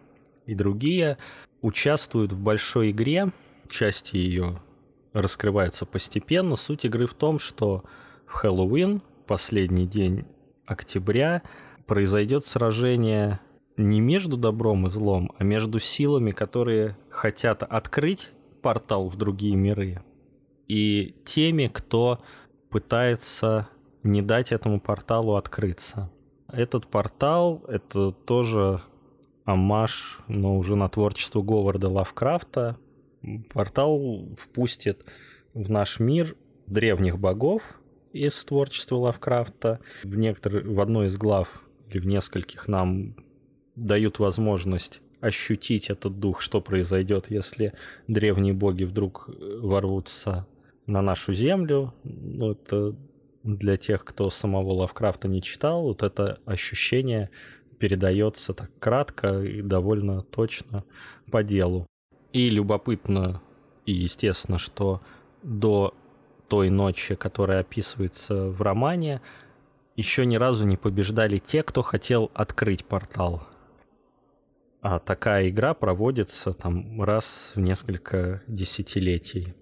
и другие, участвуют в большой игре. Части ее раскрываются постепенно. Суть игры в том, что в Хэллоуин, последний день октября, произойдет сражение не между добром и злом, а между силами, которые хотят открыть портал в другие миры, и теми, кто пытается не дать этому порталу открыться. Этот портал — это тоже амаш, но уже на творчество Говарда Лавкрафта. Портал впустит в наш мир древних богов из творчества Лавкрафта. В, некоторых, в одной из глав или в нескольких нам дают возможность ощутить этот дух, что произойдет, если древние боги вдруг э, ворвутся на нашу землю. Ну, это для тех, кто самого Лавкрафта не читал, вот это ощущение передается так кратко и довольно точно по делу. И любопытно и естественно, что до той ночи, которая описывается в романе, еще ни разу не побеждали те, кто хотел открыть портал. А такая игра проводится там раз в несколько десятилетий.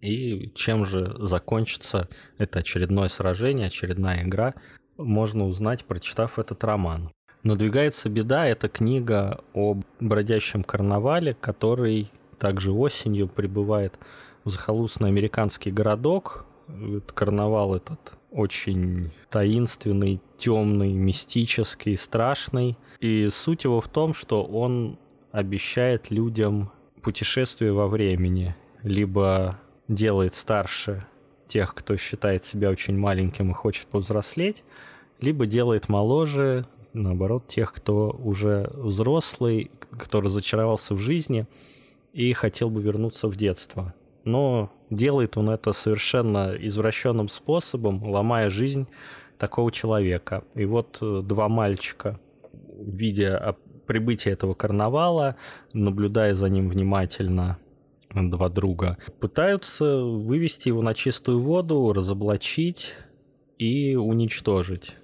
И чем же закончится это очередное сражение, очередная игра, можно узнать, прочитав этот роман. «Надвигается беда» — это книга об бродящем карнавале, который также осенью прибывает в захолустный американский городок. Карнавал этот очень таинственный, темный, мистический, страшный. И суть его в том, что он обещает людям путешествие во времени, либо делает старше тех, кто считает себя очень маленьким и хочет повзрослеть, либо делает моложе, наоборот, тех, кто уже взрослый, кто разочаровался в жизни и хотел бы вернуться в детство. Но делает он это совершенно извращенным способом, ломая жизнь такого человека. И вот э, два мальчика, видя прибытие этого карнавала, наблюдая за ним внимательно, два друга, пытаются вывести его на чистую воду, разоблачить и уничтожить.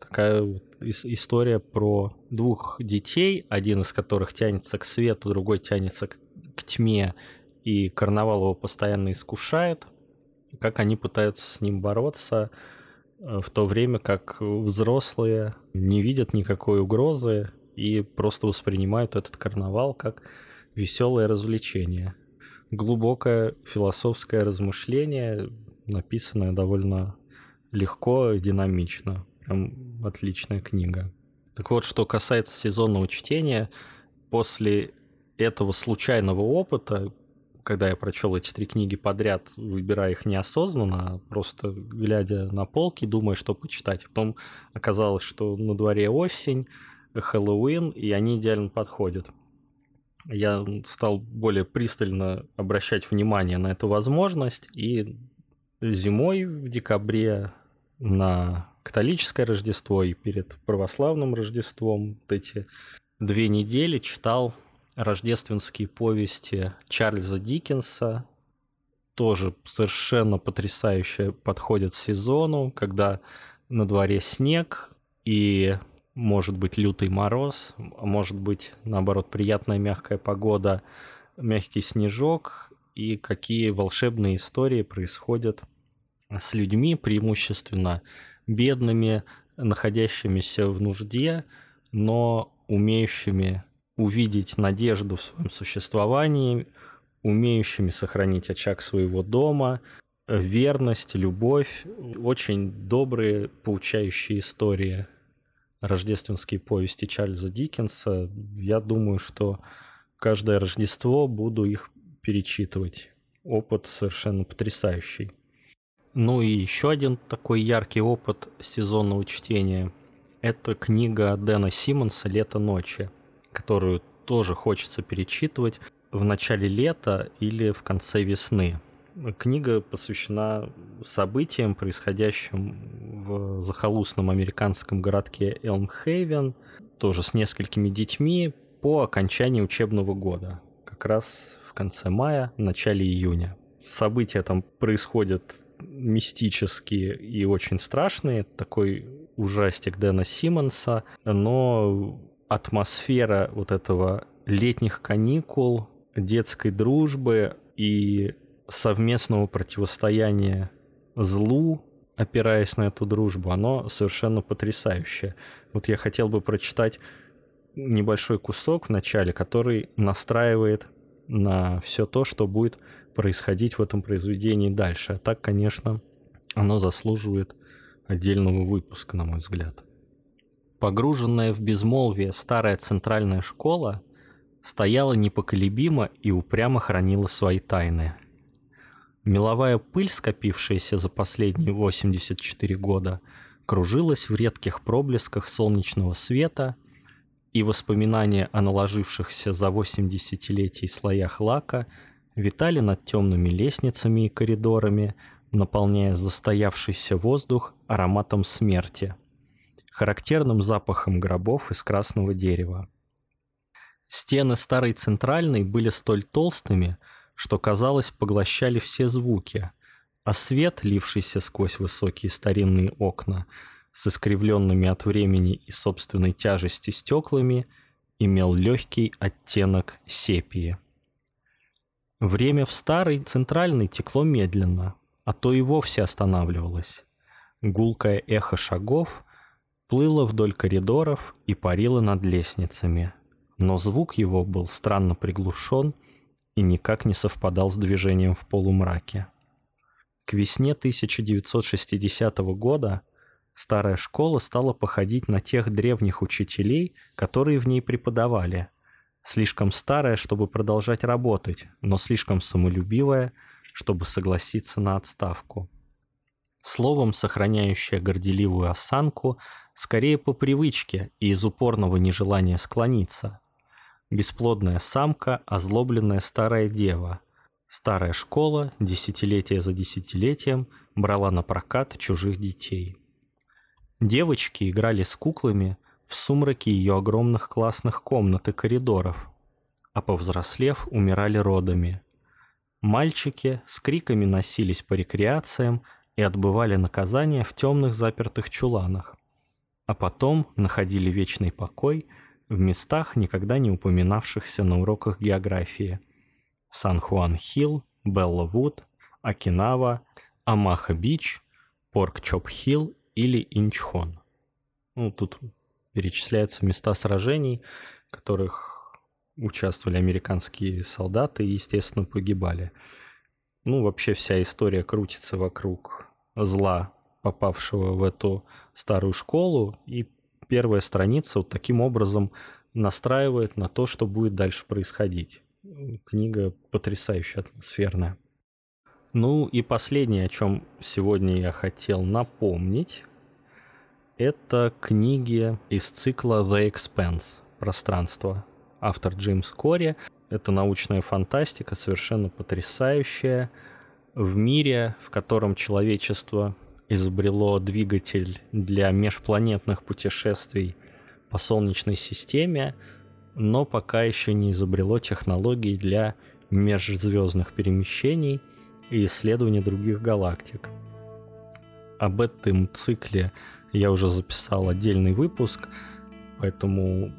Такая история про двух детей, один из которых тянется к свету, другой тянется к, к тьме, и карнавал его постоянно искушает, как они пытаются с ним бороться, э, в то время как взрослые не видят никакой угрозы и просто воспринимают этот карнавал как веселое развлечение. Глубокое философское размышление, написанное довольно легко и динамично. Прям отличная книга. Так вот, что касается сезонного чтения, после этого случайного опыта когда я прочел эти три книги подряд, выбирая их неосознанно, а просто глядя на полки, думая, что почитать. Потом оказалось, что на дворе осень, Хэллоуин, и они идеально подходят. Я стал более пристально обращать внимание на эту возможность, и зимой в декабре на католическое Рождество и перед православным Рождеством вот эти две недели читал рождественские повести Чарльза Диккенса, тоже совершенно потрясающе подходят к сезону, когда на дворе снег и может быть лютый мороз, может быть наоборот приятная мягкая погода, мягкий снежок и какие волшебные истории происходят с людьми, преимущественно бедными, находящимися в нужде, но умеющими увидеть надежду в своем существовании, умеющими сохранить очаг своего дома, верность, любовь, очень добрые, поучающие истории, рождественские повести Чарльза Диккенса. Я думаю, что каждое Рождество буду их перечитывать. Опыт совершенно потрясающий. Ну и еще один такой яркий опыт сезонного чтения – это книга Дэна Симмонса «Лето ночи» которую тоже хочется перечитывать. в начале лета или в конце весны. Книга посвящена событиям, происходящим в захолустном американском городке Элмхейвен, тоже с несколькими детьми, по окончании учебного года, как раз в конце мая, начале июня. События там происходят мистические и очень страшные, такой ужастик Дэна Симмонса, но атмосфера вот этого летних каникул, детской дружбы и совместного противостояния злу, опираясь на эту дружбу, оно совершенно потрясающее. Вот я хотел бы прочитать небольшой кусок в начале, который настраивает на все то, что будет происходить в этом произведении дальше. А так, конечно, оно заслуживает отдельного выпуска, на мой взгляд. Погруженная в безмолвие старая центральная школа стояла непоколебимо и упрямо хранила свои тайны. Меловая пыль, скопившаяся за последние 84 года, кружилась в редких проблесках солнечного света, и воспоминания о наложившихся за 8 десятилетий слоях лака витали над темными лестницами и коридорами, наполняя застоявшийся воздух ароматом смерти, характерным запахом гробов из красного дерева. Стены старой центральной были столь толстыми, что, казалось, поглощали все звуки, а свет, лившийся сквозь высокие старинные окна, с искривленными от времени и собственной тяжести стеклами, имел легкий оттенок сепии. Время в старой центральной текло медленно, а то и вовсе останавливалось. Гулкое эхо шагов плыло вдоль коридоров и парило над лестницами, но звук его был странно приглушен и никак не совпадал с движением в полумраке. К весне 1960 года старая школа стала походить на тех древних учителей, которые в ней преподавали. Слишком старая, чтобы продолжать работать, но слишком самолюбивая, чтобы согласиться на отставку. Словом, сохраняющая горделивую осанку, скорее по привычке и из упорного нежелания склониться. Бесплодная самка, озлобленная старая дева. Старая школа, десятилетие за десятилетием, брала на прокат чужих детей. Девочки играли с куклами в сумраке ее огромных классных комнат и коридоров, а повзрослев, умирали родами. Мальчики с криками носились по рекреациям и отбывали наказание в темных запертых чуланах, а потом находили вечный покой – в местах, никогда не упоминавшихся на уроках географии. Сан-Хуан-Хилл, Белла-Вуд, Окинава, Амаха-Бич, Порк-Чоп-Хилл или Инчхон. Ну, тут перечисляются места сражений, в которых участвовали американские солдаты и, естественно, погибали. Ну, вообще вся история крутится вокруг зла, попавшего в эту старую школу, и первая страница вот таким образом настраивает на то, что будет дальше происходить. Книга потрясающе атмосферная. Ну и последнее, о чем сегодня я хотел напомнить, это книги из цикла The Expanse «Пространство». Автор Джеймс Кори. Это научная фантастика, совершенно потрясающая. В мире, в котором человечество изобрело двигатель для межпланетных путешествий по Солнечной системе, но пока еще не изобрело технологий для межзвездных перемещений и исследования других галактик. Об этом цикле я уже записал отдельный выпуск, поэтому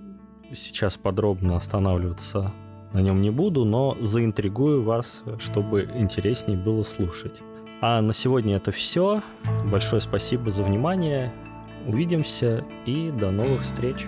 сейчас подробно останавливаться на нем не буду, но заинтригую вас, чтобы интереснее было слушать. А на сегодня это все. Большое спасибо за внимание. Увидимся и до новых встреч.